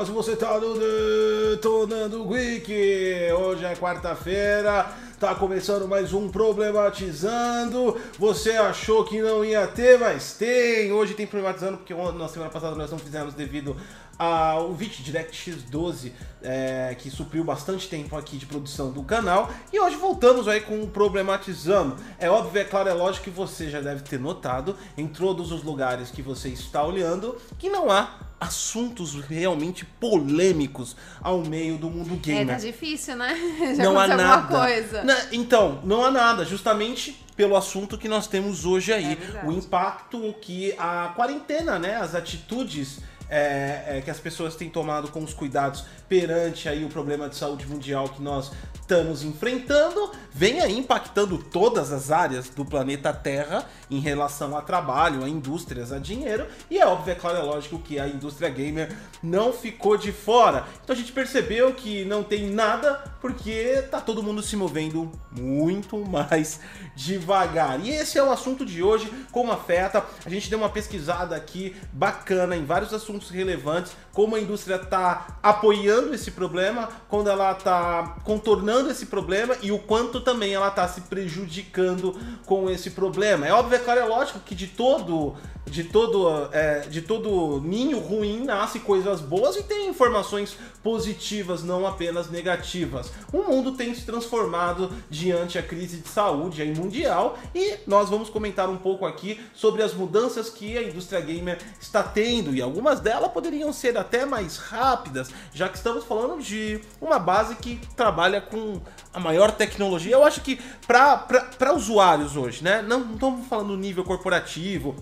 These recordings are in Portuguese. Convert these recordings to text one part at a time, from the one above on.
E você tá no Detonando Geek. Hoje é quarta-feira, tá começando mais um Problematizando. Você achou que não ia ter, mas tem. Hoje tem Problematizando porque na semana passada nós não fizemos devido ao vídeo Direct X12, é, que supriu bastante tempo aqui de produção do canal. E hoje voltamos aí com o Problematizando. É óbvio, é claro, é lógico que você já deve ter notado em todos os lugares que você está olhando que não há assuntos realmente polêmicos ao meio do mundo gamer. É, tá difícil, né? Já não há nada. coisa. Então, não há nada, justamente pelo assunto que nós temos hoje aí. É o impacto que a quarentena, né? As atitudes é, é, que as pessoas têm tomado com os cuidados perante aí o problema de saúde mundial que nós estamos enfrentando, vem aí impactando todas as áreas do planeta Terra em relação a trabalho, a indústrias, a dinheiro. E é óbvio, é claro, é lógico que a indústria gamer não ficou de fora. Então a gente percebeu que não tem nada porque tá todo mundo se movendo muito mais devagar. E esse é o assunto de hoje, como afeta. A gente deu uma pesquisada aqui bacana em vários assuntos relevantes, como a indústria está apoiando esse problema, quando ela está contornando esse problema e o quanto também ela está se prejudicando com esse problema. É óbvio, é claro, é lógico que de todo de todo é, de todo ninho ruim nasce coisas boas e tem informações positivas, não apenas negativas. O mundo tem se transformado diante a crise de saúde aí mundial e nós vamos comentar um pouco aqui sobre as mudanças que a indústria gamer está tendo e algumas delas poderiam ser até mais rápidas, já que estamos falando de uma base que trabalha com a maior tecnologia. Eu acho que para usuários hoje, né? Não, não estamos falando nível corporativo,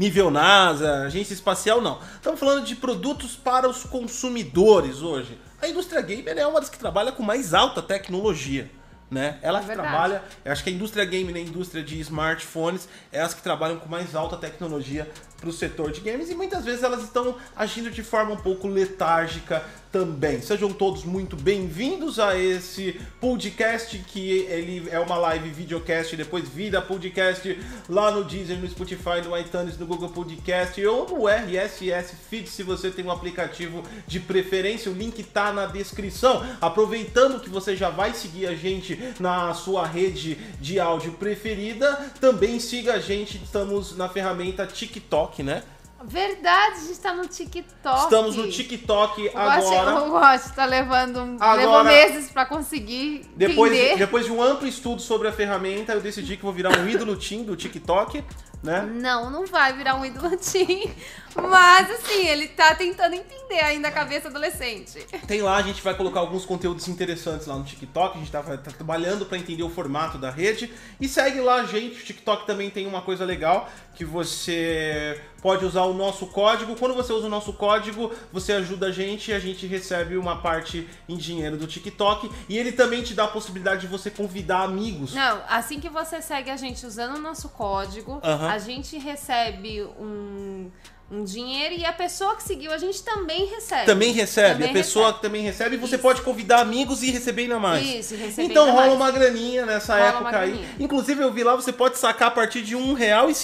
nível NASA, agência espacial, não. Estamos falando de produtos para os consumidores hoje. A indústria gamer é uma das que trabalha com mais alta tecnologia. Né? Ela É que trabalha, eu acho que a indústria gamer e a indústria de smartphones é as que trabalham com mais alta tecnologia para o setor de games e muitas vezes elas estão agindo de forma um pouco letárgica também. Sejam todos muito bem-vindos a esse podcast que ele é uma live videocast, depois vira podcast lá no Deezer, no Spotify, no iTunes, no Google Podcast ou no RSS Feed se você tem um aplicativo de preferência. O link tá na descrição. Aproveitando que você já vai seguir a gente na sua rede de áudio preferida, também siga a gente. Estamos na ferramenta TikTok, né? Verdade, a gente tá no TikTok. Estamos no TikTok O Gosto- agora. O Gosto tá levando Agora- levou meses pra conseguir Depois, entender. depois de um amplo estudo sobre a ferramenta, eu decidi que vou virar um ídolo team do TikTok, né? Não, não vai virar um ídolo teen. Mas assim, ele tá tentando entender ainda a cabeça adolescente. Tem lá, a gente vai colocar alguns conteúdos interessantes lá no TikTok. A gente tá, tá trabalhando para entender o formato da rede. E segue lá, gente. O TikTok também tem uma coisa legal que você pode usar o nosso código. Quando você usa o nosso código, você ajuda a gente e a gente recebe uma parte em dinheiro do TikTok. E ele também te dá a possibilidade de você convidar amigos. Não, assim que você segue a gente usando o nosso código, Aham. a gente recebe um, um dinheiro e a pessoa que seguiu a gente também recebe. Também recebe, Também a pessoa recebe. que também recebe, e você Isso. pode convidar amigos e receber ainda mais. Isso, receber Então ainda rola mais. uma graninha nessa Rola época uma aí. graninha. Inclusive eu vi lá, você pode sacar a partir de Um R$1,50. real e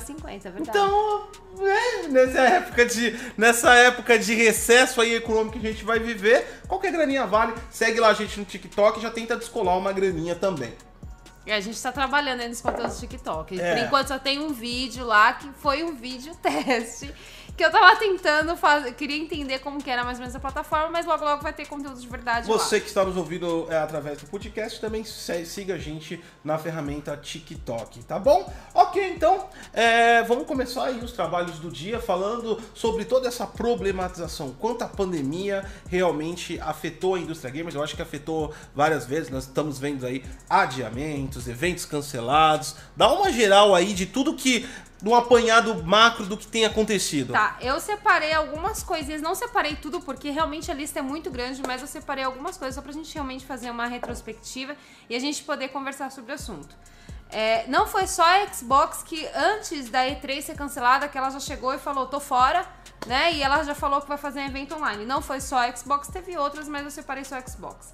cinquenta, é verdade. Então, é, nessa época de nessa época de recesso aí econômico que a gente vai viver, qualquer graninha vale. Segue lá a gente no TikTok e já tenta descolar uma graninha também. E a gente tá trabalhando aí nos conteúdos do TikTok. É. Por enquanto só tem um vídeo lá que foi um vídeo teste. Eu tava tentando fazer. Queria entender como que era mais ou menos a plataforma, mas logo logo vai ter conteúdo de verdade Você lá. que está nos ouvindo é, através do podcast, também siga a gente na ferramenta TikTok, tá bom? Ok, então é, vamos começar aí os trabalhos do dia falando sobre toda essa problematização, quanto a pandemia realmente afetou a indústria gamers. Eu acho que afetou várias vezes. Nós estamos vendo aí adiamentos, eventos cancelados. Dá uma geral aí de tudo que um apanhado macro do que tem acontecido. Tá, eu separei algumas coisinhas, não separei tudo porque realmente a lista é muito grande, mas eu separei algumas coisas só pra gente realmente fazer uma retrospectiva e a gente poder conversar sobre o assunto. É, não foi só a Xbox que antes da E3 ser cancelada, que ela já chegou e falou, tô fora, né? E ela já falou que vai fazer um evento online. Não foi só a Xbox, teve outras, mas eu separei só a Xbox.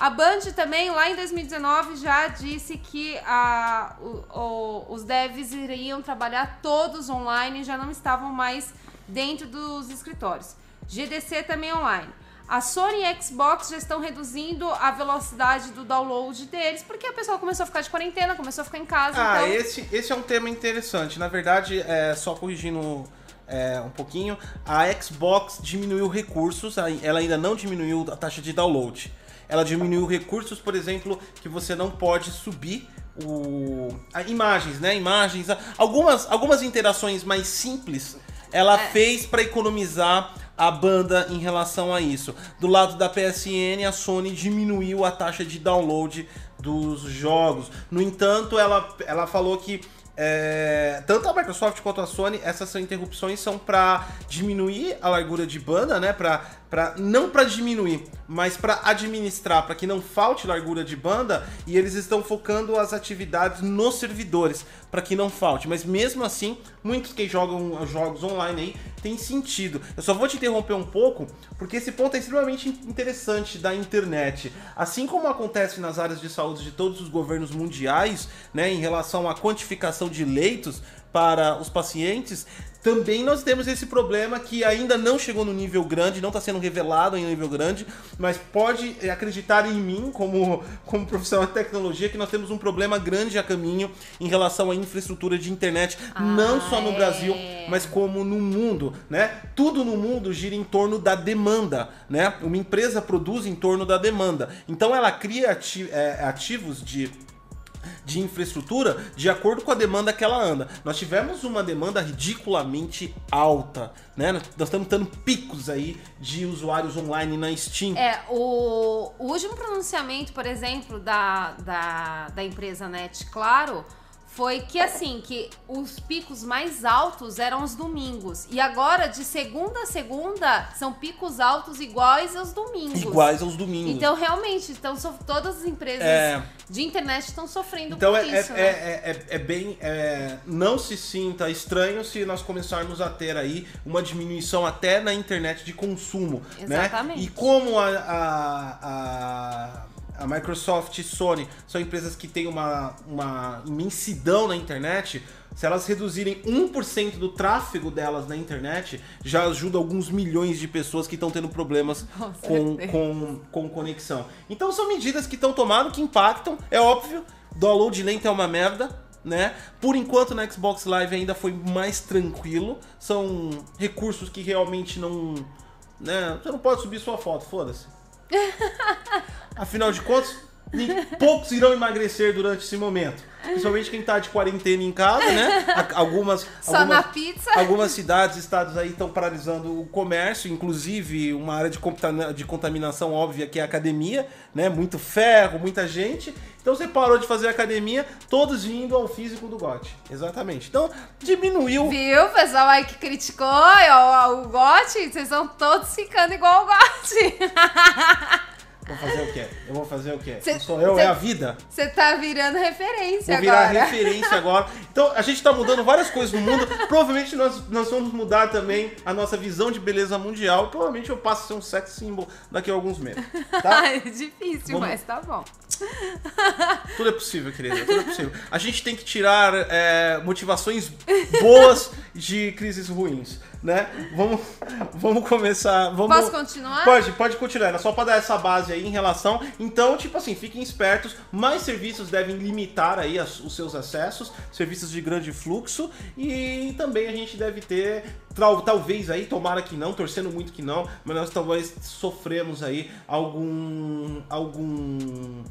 A Band também, lá em 2019, já disse que a, o, o, os devs iriam trabalhar todos online, já não estavam mais dentro dos escritórios. GDC também online. A Sony e Xbox já estão reduzindo a velocidade do download deles, porque a pessoa começou a ficar de quarentena, começou a ficar em casa. Ah, então... esse, esse é um tema interessante. Na verdade, é, só corrigindo é, um pouquinho, a Xbox diminuiu recursos, ela ainda não diminuiu a taxa de download. Ela diminuiu recursos, por exemplo, que você não pode subir o, a, imagens, né? Imagens, algumas, algumas interações mais simples ela é. fez para economizar a banda em relação a isso. Do lado da PSN, a Sony diminuiu a taxa de download dos jogos. No entanto, ela, ela falou que é, tanto a Microsoft quanto a Sony, essas interrupções são para diminuir a largura de banda, né? Pra, pra, não para diminuir, mas para administrar, para que não falte largura de banda. E eles estão focando as atividades nos servidores, para que não falte. Mas mesmo assim, muitos que jogam jogos online aí tem sentido. Eu só vou te interromper um pouco, porque esse ponto é extremamente interessante da internet. Assim como acontece nas áreas de saúde de todos os governos mundiais, né, em relação à quantificação de leitos para os pacientes, também nós temos esse problema que ainda não chegou no nível grande, não está sendo revelado em nível grande, mas pode acreditar em mim, como, como profissional de tecnologia, que nós temos um problema grande a caminho em relação à infraestrutura de internet, ah, não só no é. Brasil, mas como no mundo, né? Tudo no mundo gira em torno da demanda, né? Uma empresa produz em torno da demanda. Então ela cria é, ativos de de infraestrutura de acordo com a demanda que ela anda. Nós tivemos uma demanda ridiculamente alta, né? Nós estamos tendo picos aí de usuários online na Steam. É, o, o último pronunciamento, por exemplo, da, da, da empresa Net Claro foi que assim, que os picos mais altos eram os domingos. E agora, de segunda a segunda, são picos altos iguais aos domingos. Iguais aos domingos. Então, realmente, então, todas as empresas é... de internet estão sofrendo então, é, isso. É, né? é, é, é bem. É, não se sinta estranho se nós começarmos a ter aí uma diminuição até na internet de consumo. Né? Exatamente. Né? E como a, a, a a Microsoft e Sony são empresas que têm uma, uma imensidão na internet, se elas reduzirem 1% do tráfego delas na internet, já ajuda alguns milhões de pessoas que estão tendo problemas com, com, com conexão. Então são medidas que estão tomando, que impactam, é óbvio, download lento é uma merda, né? Por enquanto na Xbox Live ainda foi mais tranquilo, são recursos que realmente não... Né? Você não pode subir sua foto, foda-se. Afinal de contas, poucos irão emagrecer durante esse momento. Principalmente quem está de quarentena em casa, né? Algumas, Só algumas, na pizza. Algumas cidades, estados aí estão paralisando o comércio, inclusive uma área de, de contaminação óbvia que é a academia, né? Muito ferro, muita gente. Então você parou de fazer academia, todos indo ao físico do GOT. Exatamente. Então diminuiu. Viu, pessoal aí que criticou o, o GOT? Vocês estão todos ficando igual o GOT. Vou fazer o quê? Eu vou fazer o quê? Cê, sou eu, cê, é a vida. Você tá virando referência vou virar agora. referência agora. Então, a gente tá mudando várias coisas no mundo. Provavelmente nós, nós vamos mudar também a nossa visão de beleza mundial. Provavelmente eu passo a ser um sex symbol daqui a alguns meses. Tá? é difícil, vamos... mas tá bom. Tudo é possível, querida. Tudo é possível. A gente tem que tirar é, motivações boas de crises ruins né? Vamos, vamos começar. Vamos... Posso continuar? Pode, pode continuar. Era só para dar essa base aí em relação. Então, tipo assim, fiquem espertos. Mais serviços devem limitar aí as, os seus acessos, serviços de grande fluxo. E também a gente deve ter, talvez aí, tomara que não, torcendo muito que não, mas nós talvez sofremos aí algum. algum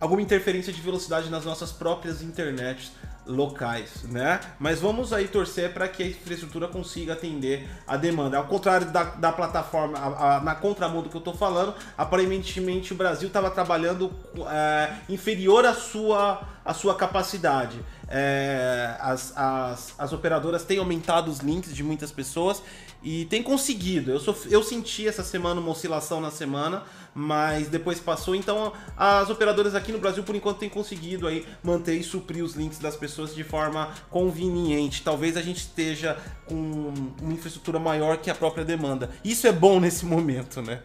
alguma interferência de velocidade nas nossas próprias internets locais, né? Mas vamos aí torcer para que a infraestrutura consiga atender a demanda. Ao contrário da, da plataforma, a, a, na contramão do que eu estou falando, aparentemente o Brasil estava trabalhando é, inferior à sua, à sua capacidade. É, as, as, as operadoras têm aumentado os links de muitas pessoas e tem conseguido. Eu, sof... eu senti essa semana uma oscilação na semana, mas depois passou. Então as operadoras aqui no Brasil, por enquanto, têm conseguido aí manter e suprir os links das pessoas de forma conveniente. Talvez a gente esteja com uma infraestrutura maior que a própria demanda. Isso é bom nesse momento, né?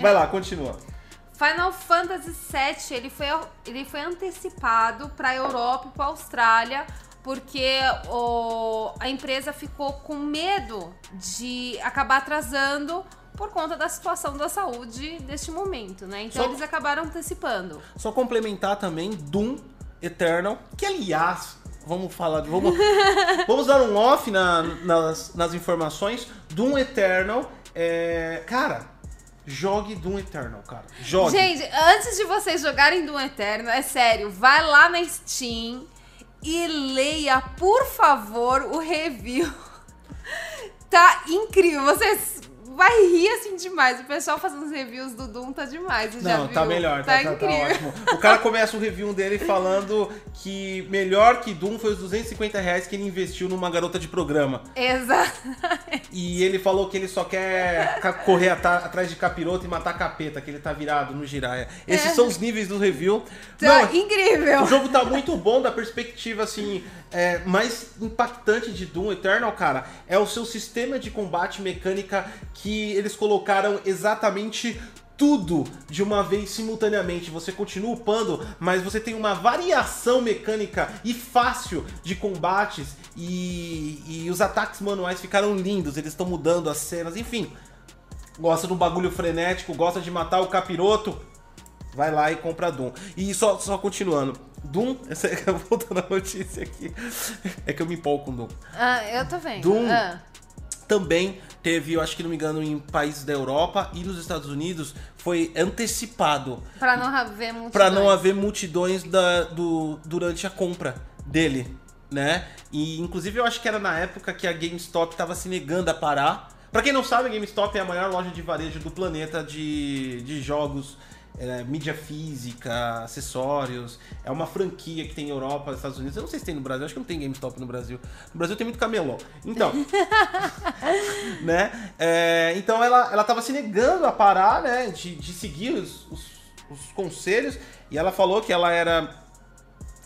Vai lá, continua. Final Fantasy VII ele foi, ele foi antecipado para a Europa e para a Austrália porque o, a empresa ficou com medo de acabar atrasando por conta da situação da saúde deste momento, né? Então Só- eles acabaram antecipando. Só complementar também Doom Eternal, que aliás, vamos falar, vamos, vamos dar um off na- nas, nas informações. Doom Eternal, é, cara, jogue Doom Eternal, cara. Jogue. Gente, antes de vocês jogarem Doom Eterno, é sério, vai lá na Steam e leia, por favor, o review. Tá incrível, vocês vai rir assim demais. O pessoal fazendo os reviews do Doom tá demais, já Não, viu? tá melhor, tá, tá, tá- tá incrível. ótimo. O cara começa o review dele falando que melhor que Doom foi os 250 reais que ele investiu numa garota de programa. Exato. E ele falou que ele só quer correr atrás de capiroto e matar capeta, que ele tá virado no giraia. Esses É. são os níveis do review. Tá Não, incrível. o jogo tá muito bom da perspectiva, assim, é, mais impactante de Doom Eternal, cara, é o seu sistema de combate mecânica que eles colocaram exatamente tudo de uma vez simultaneamente. Você continua upando, mas você tem uma variação mecânica e fácil de combates e, e os ataques manuais ficaram lindos, eles estão mudando as cenas, enfim. Gosta de um bagulho frenético, gosta de matar o capiroto, vai lá e compra Doom. E só, só continuando. Doom, essa, voltando a notícia aqui, é que eu me empolgo com Doom. Ah, eu tô vendo. Doom. Ah. Também teve, eu acho que não me engano, em países da Europa e nos Estados Unidos, foi antecipado Pra não haver muito. para não haver multidões da, do, durante a compra dele, né? E inclusive eu acho que era na época que a GameStop tava se negando a parar. Pra quem não sabe, a GameStop é a maior loja de varejo do planeta de, de jogos, é, mídia física, acessórios. É uma franquia que tem em Europa, Estados Unidos. Eu não sei se tem no Brasil, acho que não tem GameStop no Brasil. No Brasil tem muito camelô. Então, né? É, então ela, ela tava se negando a parar, né? De, de seguir os, os, os conselhos. E ela falou que ela era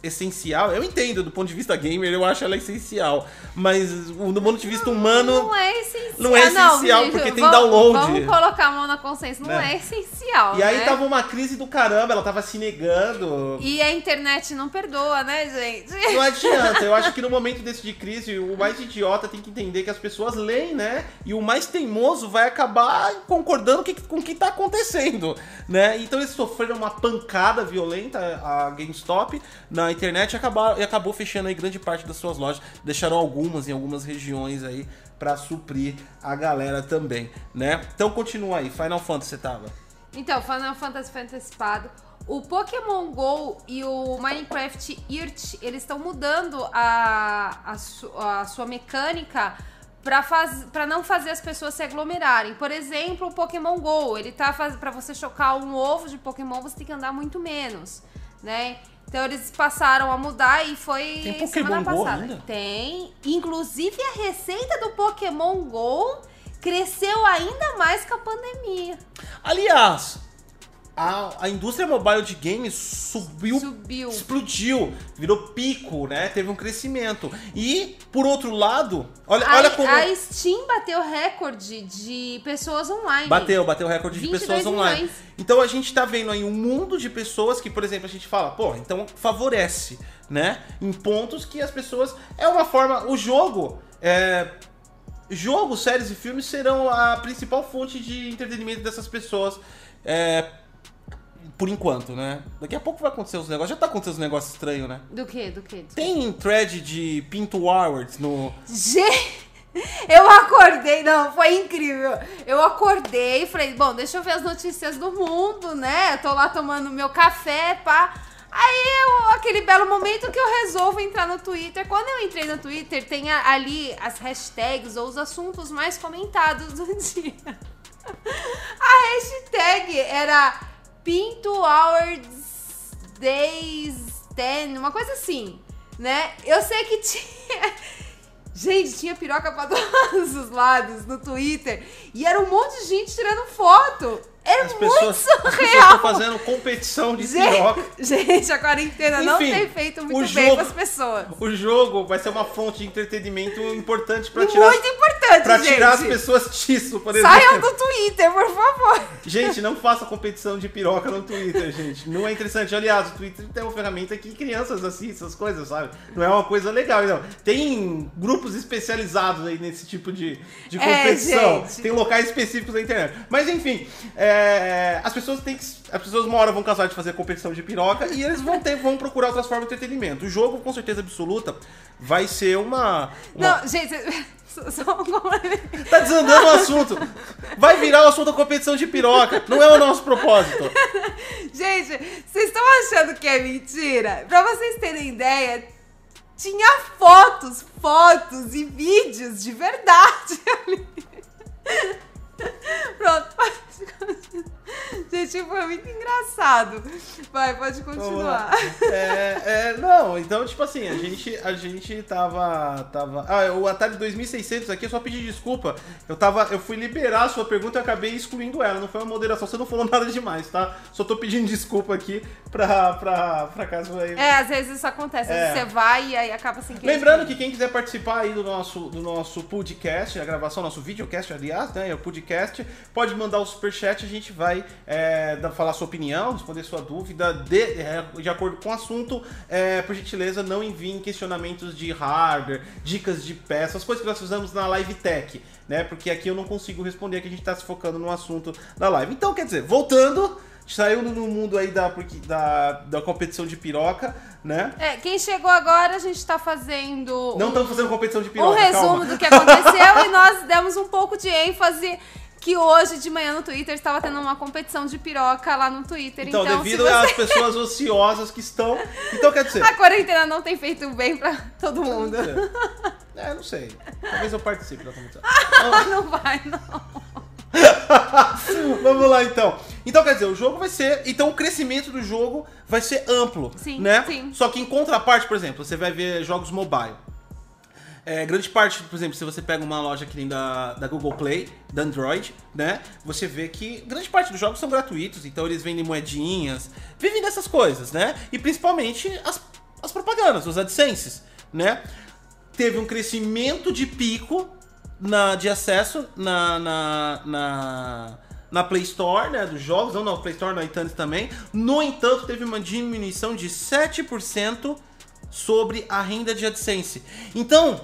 essencial. Eu entendo, do ponto de vista gamer, eu acho ela essencial. Mas do ponto de vista humano. Não é essencial. Não é essencial, porque tem vamos- download. Vamos colocar a mão na consciência. Não Né? é essencial. E aí né? tava uma crise do caramba, ela tava se negando. E a internet não perdoa, né, gente? Não adianta, eu acho que no momento desse de crise, o mais idiota tem que entender que as pessoas leem, né? E o mais teimoso vai acabar concordando com o que tá acontecendo, né? Então eles sofreram uma pancada violenta, a GameStop, na internet e, acabaram, e acabou fechando aí grande parte das suas lojas. Deixaram algumas em algumas regiões aí pra suprir a galera também, né? Então continua aí, Final Fantasy você tava. Então, Final Fantasy foi antecipado. O Pokémon GO e o Minecraft Earth, eles estão mudando a, a, su- a sua mecânica pra, faz, pra não fazer as pessoas se aglomerarem. Por exemplo, o Pokémon GO, ele tá faz, pra você chocar um ovo de Pokémon, você tem que andar muito menos, né? Então eles passaram a mudar e foi Tem Pokémon semana Go passada. ainda? Tem. Inclusive a receita do Pokémon GO cresceu ainda mais com a pandemia. Aliás, a, a indústria mobile de games subiu, Subiu. explodiu, virou pico, né? Teve um crescimento. E, por outro lado, olha, A, olha como. a Steam bateu recorde de pessoas online. Bateu, bateu recorde de 22 pessoas online. milhões. Então a gente tá vendo aí um mundo de pessoas que, por exemplo, a gente fala, pô, então favorece, né? Em pontos que as pessoas. É uma forma. O jogo. É, Jogos, séries e filmes serão a principal fonte de entretenimento dessas pessoas. é, por enquanto, né? Daqui a pouco vai acontecer os negócios. Já tá acontecendo os negócios estranhos, né? Do que? Do que? Tem thread de Pinto Awards no. Gente, eu acordei, não, foi incrível. Eu acordei e falei, bom, deixa eu ver as notícias do mundo, né? Tô lá tomando meu café, pá. Aí, eu, aquele belo momento que eu resolvo entrar no Twitter. Quando eu entrei no Twitter, tem ali as hashtags ou os assuntos mais comentados do dia. A hashtag era Pinto Awards Days 10, uma coisa assim, né? Eu sei que tinha. Gente, tinha piroca pra todos os lados no Twitter. E era um monte de gente tirando foto. É as muito pessoas, as pessoas surreal. estão fazendo competição de piroca. Gente, gente, a quarentena não Enfim, tem feito muito bem jogo- com as pessoas. O jogo vai ser uma fonte de entretenimento importante pra E tirar, muito importante, pra gente. tirar as pessoas disso, por exemplo. Saiam do Twitter, por favor. Gente, não faça competição de piroca no Twitter, gente. Não é interessante. Aliás, o Twitter tem uma ferramenta que crianças assistem essas coisas, sabe? Não é uma coisa legal. Não. Tem grupos especializados aí nesse tipo de, de É, competição. gente. tem locais específicos na internet. Mas enfim, é, as pessoas têm que. As pessoas uma hora vão casar de fazer competição de piroca e eles vão ter, vão procurar outras formas de entretenimento. O jogo, com certeza absoluta, vai ser uma. uma- Não, gente, só só um complemento. Tá desandando o assunto. Vai virar o assunto da competição de piroca. Não é o nosso propósito. Gente, vocês estão achando que é mentira? Pra vocês terem ideia, tinha fotos, fotos e vídeos de verdade ali. Gente, foi muito engraçado. Vai, pode continuar. É, é, não, então, tipo assim, a gente, a gente tava, tava... Ah, o Atari 2600 aqui, eu só pedi desculpa. Eu tava, eu fui liberar a sua pergunta e acabei excluindo ela. Não foi uma moderação, você não falou nada demais, tá? Só tô pedindo desculpa aqui pra, pra, pra caso aí... É, às vezes isso acontece. É. você vai e aí acaba sem querer. Lembrando que quem quiser participar aí do nosso, do nosso podcast, a gravação, nosso videocast, aliás, né? É o podcast, pode mandar o superchat, a gente vai é, dar- falar sua opinião, responder sua dúvida de, é, de acordo com o assunto. É, por gentileza, não enviem questionamentos de hardware, dicas de peças, coisas que nós fizemos na Live Tech, né? Porque aqui eu não consigo responder, que a gente tá se focando no assunto da live. Então, quer dizer, voltando. Saiu no mundo aí da, da, da competição de piroca, né? É, quem chegou agora, a gente tá fazendo. Não um- estamos fazendo competição de um piroca, resumo calma. do que aconteceu e nós demos um pouco de ênfase que hoje de manhã no Twitter estava tendo uma competição de piroca lá no Twitter. Então, Então, devido você... às pessoas ociosas que estão. Então, quer dizer. a quarentena não tem feito bem pra todo mundo. É, não sei. Talvez eu participe da competição. não vai, não. Vamos lá, então. Então, quer dizer, o jogo vai ser. Então, o crescimento do jogo vai ser amplo. Sim, né? sim. Só que em contraparte, por exemplo, você vai ver jogos mobile. É, grande parte, por exemplo, se você pega uma loja que nem da, da Google Play, da Android, né? Você vê que grande parte dos jogos são gratuitos, então eles vendem moedinhas, vivem dessas coisas, né? E principalmente as, as propagandas, os AdSenses, né? Teve um crescimento de pico na, de acesso na, na, na, na Play Store, né? Dos jogos, não na Play Store, na iTunes também. No entanto, teve uma diminuição de 7% sobre a renda de AdSense. Então,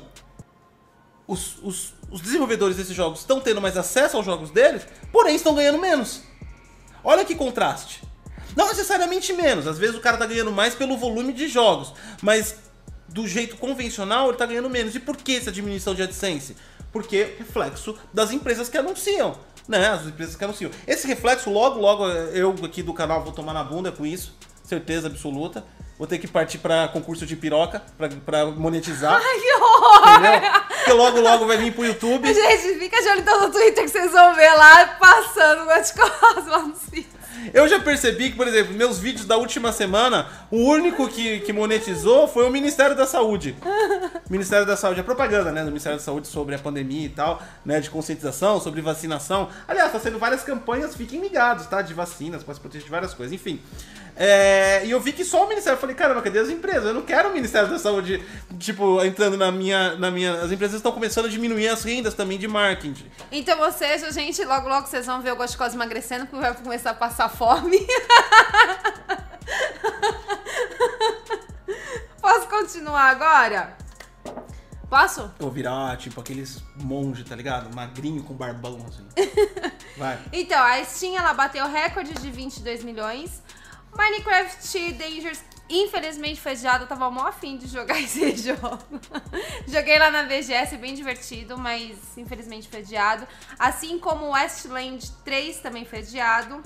os, os, os desenvolvedores desses jogos estão tendo mais acesso aos jogos deles, porém estão ganhando menos. Olha que contraste. Não necessariamente menos, às vezes o cara tá ganhando mais pelo volume de jogos, mas do jeito convencional ele tá ganhando menos. E por que essa diminuição de AdSense? Porque reflexo das empresas que anunciam, né? As empresas que anunciam. Esse reflexo, logo, logo, eu aqui do canal vou tomar na bunda com isso, certeza absoluta. Vou ter que partir pra concurso de piroca pra, pra monetizar. Ai, que horror! Entendeu? Porque logo, logo vai vir pro YouTube. Gente, fica de olho então no Twitter que vocês vão ver lá passando o lá no sítio. Eu já percebi que, por exemplo, meus vídeos da última semana, o único que, que monetizou foi o Ministério da Saúde. Ministério da Saúde, a propaganda, né, do Ministério da Saúde sobre a pandemia e tal, né, de conscientização, sobre vacinação. Aliás, tá sendo várias campanhas, fiquem ligados, tá, de vacinas, para se proteger de várias coisas, enfim. É, e eu vi que só o Ministério, eu falei, caramba, cadê as empresas? Eu não quero o Ministério da Saúde, tipo, entrando na minha, na minha... As empresas estão começando a diminuir as rendas também de marketing. Então, seja, gente, logo logo vocês vão ver o Gostoso emagrecendo porque vai começar a passar fome. Posso continuar agora? Posso? Eu vou virar, tipo, aqueles monge, tá ligado? Magrinho com barbão, assim. Vai. Então, a Steam ela bateu recorde de 22 milhões. Minecraft Dangerous, infelizmente foi adiado. Eu tava mó afim de jogar esse jogo. Joguei lá na VGS, bem divertido, mas infelizmente foi adiado. Assim como o Westland 3 também foi adiado.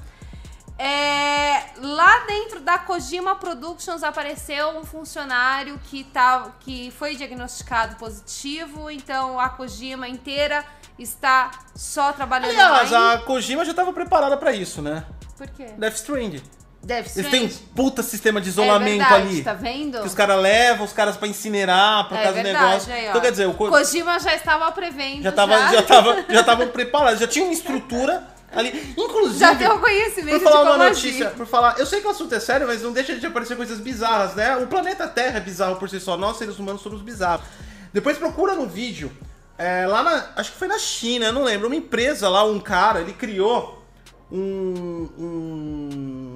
É, lá dentro da Kojima Productions apareceu um funcionário que, tá, que foi diagnosticado positivo, então a Kojima inteira está só trabalhando Aliás, online. a Kojima já tava preparada pra isso, né? Por quê? Death Stranding. Death Eles têm um puta sistema de É isolamento verdade, ali. tá vendo? Que os caras levam os caras pra incinerar, por É causa do verdade, negócio. aí, então, quer dizer, o Ko- Kojima já estava prevendo. já tava, já tava, já estavam preparados, já tinha uma estrutura Ali, inclusive. Já tem um conhecimento Por falar uma agir. notícia, por falar, eu sei que o assunto é sério, mas não deixa de aparecer coisas bizarras, né? O planeta Terra é bizarro por si só, nós seres humanos somos bizarros. Depois procura no vídeo, é, lá na, acho que foi na China, eu não lembro, uma empresa lá, um cara, ele criou um, um-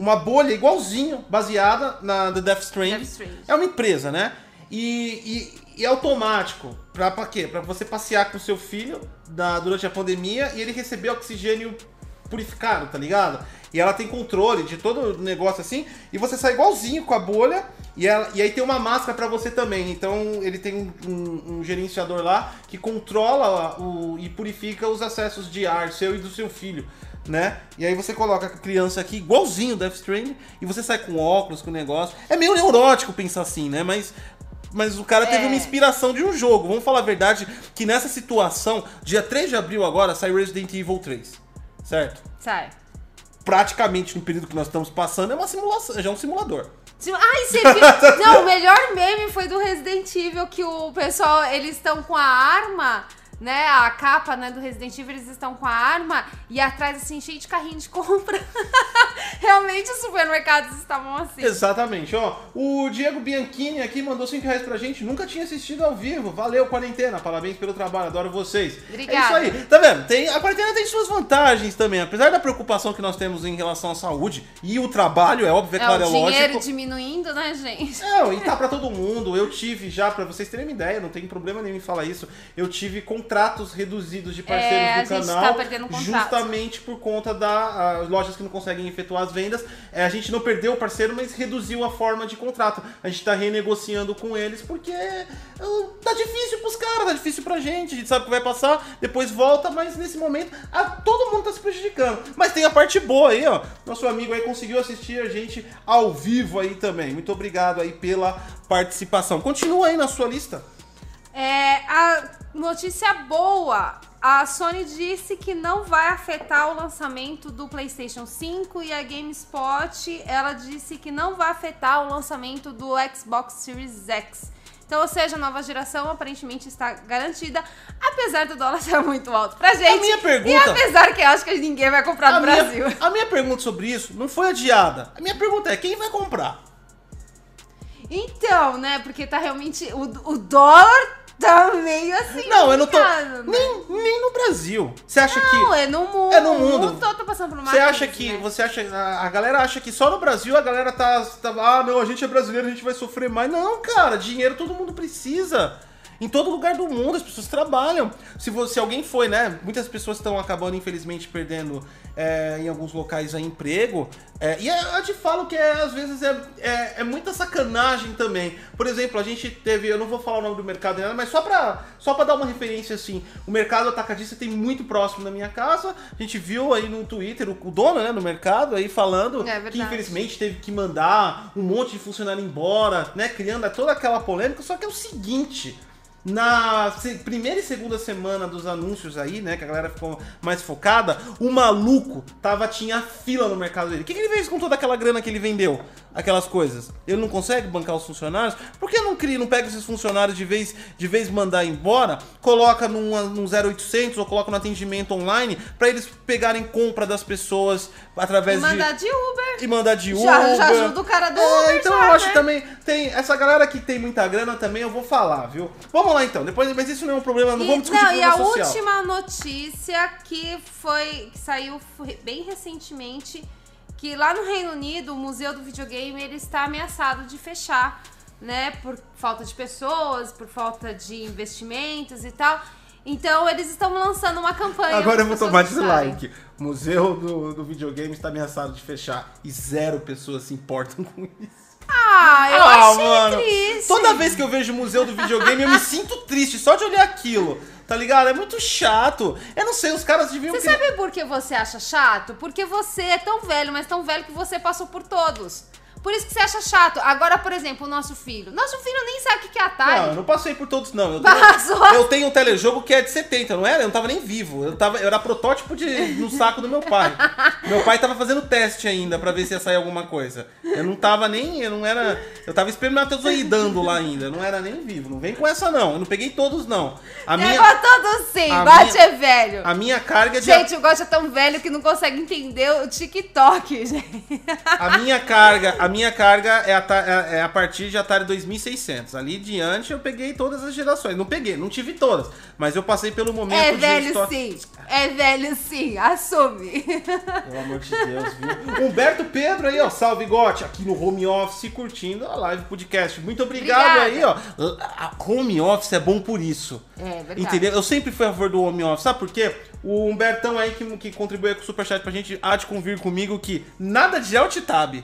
uma bolha igualzinho, baseada na The Death Stranding. Death Stranding. É uma empresa, né? E, e- e é automático. Pra, pra quê? Pra você passear com seu filho da- durante a pandemia e ele receber oxigênio purificado, tá ligado? E ela tem controle de todo o negócio assim, e você sai igualzinho com a bolha, e, ela, e aí tem uma máscara pra você também. Então ele tem um, um- um gerenciador lá que controla o, e purifica os acessos de ar seu e do seu filho. Né? E aí você coloca a criança aqui, igualzinho Death Stranding, e você sai com óculos, com o negócio. É meio neurótico pensar assim, né? Mas, mas o cara teve É. uma inspiração de um jogo. Vamos falar a verdade, que nessa situação, dia 3 de abril agora, sai Resident Evil 3. Certo? Sai. praticamente no período que nós estamos passando, é uma simulação, já é um simulador. Sim, Ai, você viu? Não, o melhor meme foi do Resident Evil, que o pessoal, eles estão com a arma, né? A capa né, do Resident Evil, eles estão com a arma e atrás, assim, cheio de carrinho de compra. Realmente os supermercados estavam assim. Exatamente, ó. O Diego Bianchini aqui mandou 5 reais pra gente, nunca tinha assistido ao vivo. Valeu, quarentena. Parabéns pelo trabalho, adoro vocês. Obrigada. É isso aí. Tá vendo? Tem, a quarentena tem suas vantagens também. Apesar da preocupação que nós temos em relação à saúde e o trabalho, é óbvio, é, É, claro, é o dinheiro lógico. diminuindo, né, gente? Não, e tá pra todo mundo. Eu tive já, pra vocês terem uma ideia, não tem problema nenhum em falar isso. Eu tive contratos reduzidos de parceiros É, a do gente canal. tá justamente por conta das lojas que não conseguem efetuar as vendas. É, a gente não perdeu o parceiro, mas reduziu a forma de contrato. A gente tá renegociando com eles porque é, tá difícil pros caras, tá difícil pra gente. A gente sabe que vai passar, depois volta, mas nesse momento a- todo mundo tá se prejudicando. Mas tem a parte boa aí, ó. Nosso amigo aí conseguiu assistir a gente ao vivo aí também. Muito obrigado aí pela participação. Continua aí na sua lista. É, a notícia boa. A Sony disse que não vai afetar o lançamento do PlayStation 5 e a GameSpot, ela disse que não vai afetar o lançamento do Xbox Series X. Então, ou seja, a nova geração aparentemente está garantida, apesar do dólar ser muito alto pra gente. A minha pergunta- E apesar que eu acho que ninguém vai comprar no a, Brasil. minha, a minha pergunta sobre isso não foi adiada. A minha pergunta é: quem vai comprar? Então, né, porque tá realmente. O, o dólar tá meio assim. Não, eu não tô. né? Nem, nem no Brasil. Você acha que. Não, é no mundo. É no O mundo. mundo todo tá passando por uma Você acha que. né? Você acha. A, a galera acha que só no Brasil a galera tá, tá. Ah, não, a gente é brasileiro, a gente vai sofrer mais. Não, cara, dinheiro todo mundo precisa. Em todo lugar do mundo as pessoas trabalham. Se, você, se alguém foi, né? Muitas pessoas estão acabando, infelizmente, perdendo é, em alguns locais aí emprego. É, e é- eu te falo que é, às vezes é, é, é muita sacanagem também. Por exemplo, a gente teve, eu não vou falar o nome do mercado, nem nada, mas só pra, só pra dar uma referência assim, o mercado atacadista tem muito próximo da minha casa. A gente viu aí no Twitter o, o dono né, do mercado aí falando É que infelizmente teve que mandar um monte de funcionário embora, né? Criando toda aquela polêmica. Só que é o seguinte. Na primeira e segunda semana dos anúncios aí, né, que a galera ficou mais focada, o maluco tava, tinha fila no mercado dele. O que, que ele fez com toda aquela grana que ele vendeu? Aquelas coisas. Ele não consegue bancar os funcionários? Por que não cria, não pega esses funcionários de vez de vez mandar embora, coloca num, num 0800 ou coloca no atendimento online pra eles pegarem compra das pessoas E através de mandar de Uber. E mandar de Uber. Já- já ajuda o cara do É, Uber então já, eu acho né? também tem essa galera que tem muita grana também eu vou falar, viu? Vamos lá então. Depois, mas isso não é um problema, não E, vamos discutir não, e a social. última notícia que foi que saiu bem recentemente que lá no Reino Unido o Museu do Videogame ele está ameaçado de fechar, né, por falta de pessoas, por falta de investimentos e tal. Então eles estão lançando uma campanha. Agora eu vou tomar dislike. O Museu do, do videogame está ameaçado de fechar e zero pessoas se importam com isso. Ah, eu Ah, achei mano. triste. Toda vez que eu vejo o Museu do Videogame, eu me sinto triste só de olhar aquilo. Tá ligado? É muito chato. Eu não sei, os caras deviam Você criar- sabe por que você acha chato? Porque você é tão velho, mas tão velho que você passou por todos. Por isso que você acha chato. Agora, por exemplo, o nosso filho. Nosso filho nem sabe o que é Atari. Não, eu não passei por todos, não. Eu tenho, eu tenho um telejogo que é de 70, não era? Eu não tava nem vivo. Eu, tava, eu era protótipo de, no saco do meu pai. Meu pai tava fazendo teste ainda pra ver se ia sair alguma coisa. Eu não tava nem. Eu não era. Eu tava espermatozoidando lá ainda. Eu não era nem vivo. Não vem com essa, não. Eu não peguei todos, não. A Pegou minha, todo sim. a Bate minha- é velho. a minha carga de. Gente, o Gosto é tão velho que não consegue entender o TikTok, gente. A minha carga, a minha carga é a, é é a partir de Atari 2600. Ali diante eu peguei todas as gerações. Não peguei, não tive todas, mas eu passei pelo momento É de velho estoque- sim. É velho sim. Assume. Pelo amor de Deus, viu? Humberto Pedro aí, ó, salve Gote, aqui no home office curtindo a live podcast. Muito obrigado Obrigada. aí, ó. A home office é bom por isso. É verdade. Entendeu? Eu sempre fui a favor do home office. Sabe por quê? O Humbertão aí que, que contribuiu com o Superchat pra gente há de convir comigo que nada de alt tab.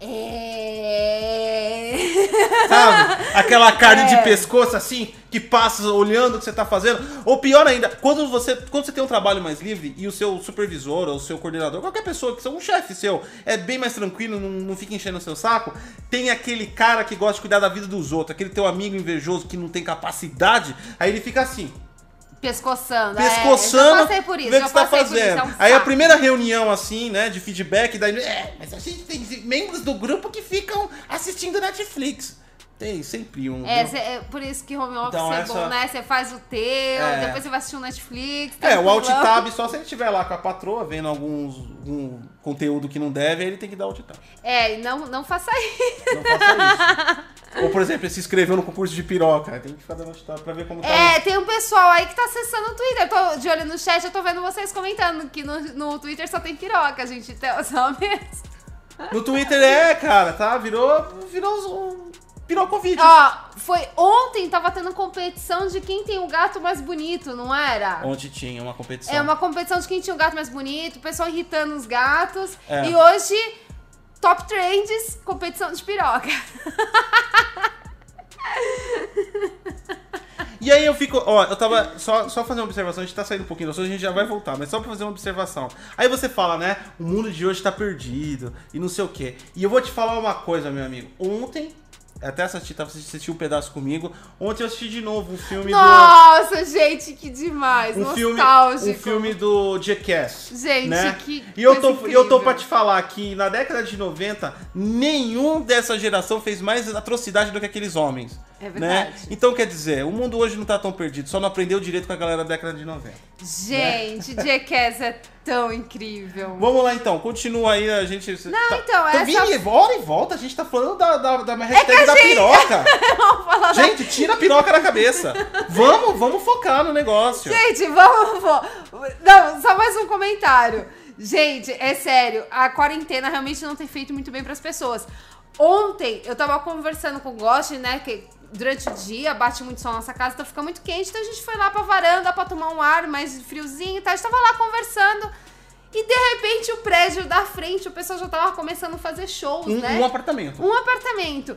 É. Sabe? Aquela carne É. de pescoço assim, que passa olhando o que você tá fazendo. Ou pior ainda, quando você, quando você tem um trabalho mais livre e o seu supervisor ou o seu coordenador, qualquer pessoa que seja um chefe seu, é bem mais tranquilo, não, não fica enchendo o seu saco, tem aquele cara que gosta de cuidar da vida dos outros, aquele teu amigo invejoso que não tem capacidade, aí ele fica assim, Pescoçando. pescoçando, É, já passei por isso. vê o que você tá por isso, fazendo. é um aí a primeira reunião assim, né, de feedback, daí, é, mas a gente tem membros do grupo que ficam assistindo Netflix. Tem sempre um. É, cê- é por isso que home office Então, é essa- bom, né? Você faz o teu, É. depois você vai assistir o Netflix. É, o Alt. Tab só se ele estiver lá com a patroa vendo alguns um conteúdo que não deve, aí ele tem que dar Alt Tab. É, e não, não faça isso. Não faça isso. Ou, por exemplo, ele se inscreveu no concurso de piroca. Tem que ficar dando Alt Tab pra ver como tá. É, tem um pessoal aí que tá acessando o Twitter. Eu tô de olho no chat, eu tô vendo vocês comentando que no, no Twitter só tem piroca, gente. Então, só mesmo. No Twitter é, cara, tá? Virou. Virou um pirocovide. Ó, foi ontem tava tendo competição de quem tem o gato mais bonito, não era? Onde tinha uma competição. É uma competição de quem tinha o gato mais bonito, o pessoal irritando os gatos. É. E hoje, top trends, competição de piroca. E aí eu fico, ó, eu tava só, só fazer uma observação, a gente tá saindo um pouquinho do assunto, a gente já vai voltar, mas só pra fazer uma observação. Aí você fala, né, o mundo de hoje tá perdido e não sei o quê. E eu vou te falar uma coisa, meu amigo. Ontem, até assisti, tava assistindo um pedaço comigo, ontem eu assisti de novo um filme Nossa, gente, que demais. do... Um filme, nostálgico. um filme do Jackass. Gente, né? que E eu tô, e eu tô pra te falar que na década de 90, nenhum dessa geração fez mais atrocidade do que aqueles homens. É né? verdade. Então, quer dizer, o mundo hoje não tá tão perdido, só não aprendeu direito com a galera da década de 90. Gente, Jackass é tão incrível. Vamos lá então, continua aí, a gente. Não, tá, então, tá essa- vindo, hora e volta, a gente tá falando da, da, da hashtag a da gente- piroca. Falar da- gente, tira a piroca da cabeça. Vamos, vamos focar no negócio. Gente, vamos, vamos. Não, só mais um comentário. Gente, é sério, a quarentena realmente não tem feito muito bem pras pessoas. Ontem eu tava conversando com o Goshi, né? Que durante o dia bate muito sol na nossa casa, então fica muito quente. Então a gente foi lá pra varanda pra tomar um ar mais friozinho e tal. A gente tava lá conversando. E de repente o prédio da frente, o pessoal já tava começando a fazer shows, Um, né? um apartamento. um apartamento.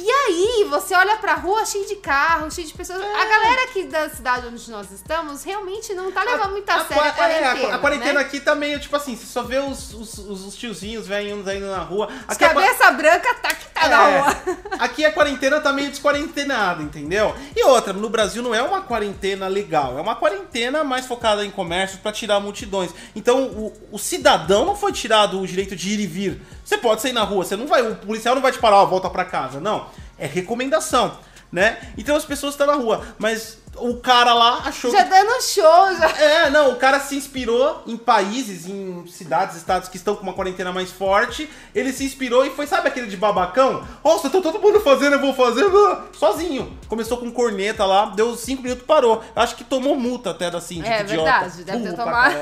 E aí, você olha pra rua cheio de carro, cheio de pessoas. É. A galera aqui da cidade onde nós estamos realmente não tá levando muito a, sério a quarentena. é, a, a quarentena né? aqui tá meio tipo assim, você só vê os, os, os, os tiozinhos velhinhos na rua. Aqui a cabeça branca tá que tá na É, rua. Aqui a quarentena tá meio desquarentenada, entendeu? E outra, no Brasil não é uma quarentena legal, é uma quarentena mais focada em comércio pra tirar multidões. Então o, o cidadão não foi tirado o direito de ir e vir. Você pode sair na rua, você não vai, o policial não vai te parar, ó, volta pra casa, não. É recomendação, né? Então as pessoas estão na rua, mas o cara lá achou Já que dando show, já. é, não, o cara se inspirou em países, em cidades, estados que estão com uma quarentena mais forte. Ele se inspirou e foi, sabe aquele de babacão? Nossa, tá todo mundo fazendo, eu vou fazer ah", sozinho. Começou com corneta lá, deu cinco minutos, parou. Acho que tomou multa até da síndica, É idiota. verdade, deve ter Burro tomado.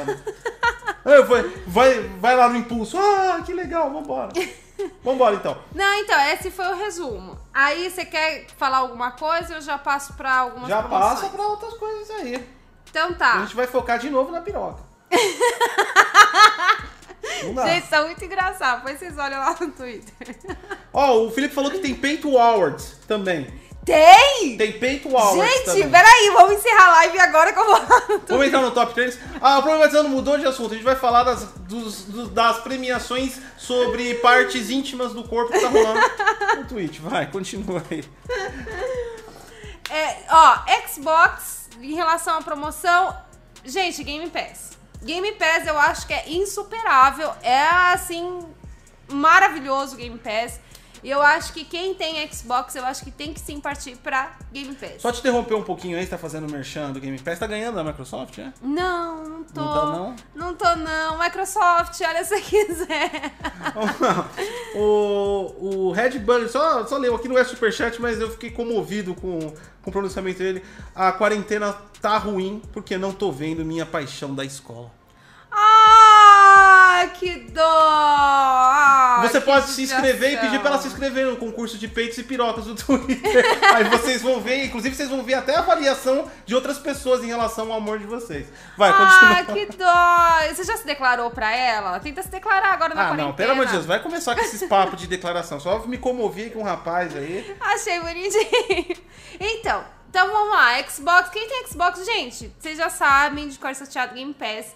É, vai, vai, vai lá no impulso. Ah, que legal, vambora. Vambora então. Não, então, esse foi o resumo. Aí você quer falar alguma coisa, eu já passo pra algumas Já promoções. passa pra outras coisas aí. Então A tá. gente vai focar de novo na piroca. Não dá. Gente, tá muito engraçado. Depois vocês olham lá no Twitter. Ó, o Felipe falou que tem peito awards também. Tem! Tem peito hours Gente, também. peraí, vamos encerrar a live agora que eu vou. Vamos entrar no top 3. Ah, o Problematizando mudou de assunto. A gente vai falar das, dos- do- das premiações sobre partes íntimas do corpo que tá rolando no Twitch. Vai, continua aí. É, ó, Xbox, em relação à promoção, gente, Game Pass. Game Pass eu acho que é insuperável. É assim, maravilhoso o Game Pass. E eu acho que quem tem Xbox, eu acho que tem que sim partir pra Game Pass. Só te interromper um pouquinho aí, você tá fazendo merchan do Game Pass. Tá ganhando da Microsoft, é? Não, não tô. Não tá, não? Não tô, não. Microsoft, olha se quiser. o, o Red Bull, só, só leu, aqui não é superchat, mas eu fiquei comovido com, com o pronunciamento dele. A quarentena tá ruim porque não tô vendo minha paixão da escola. Ah, que dó! Ah, Você que pode se inscrever e pedir pra ela se inscrever no concurso de peitos e pirocas do Twitter. Aí vocês vão ver, inclusive vocês vão ver até a avaliação de outras pessoas em relação ao amor de vocês. Vai, Ah, continua. que dó! Você já se declarou pra ela? Tenta se declarar agora na Ah, quarentena. não, pelo amor de Deus, vai começar com esses papos de declaração. Só me comovi com um rapaz aí. Achei bonitinho. Então, então vamos lá. Xbox, quem tem Xbox, gente, vocês já sabem de cor chateado Game Pass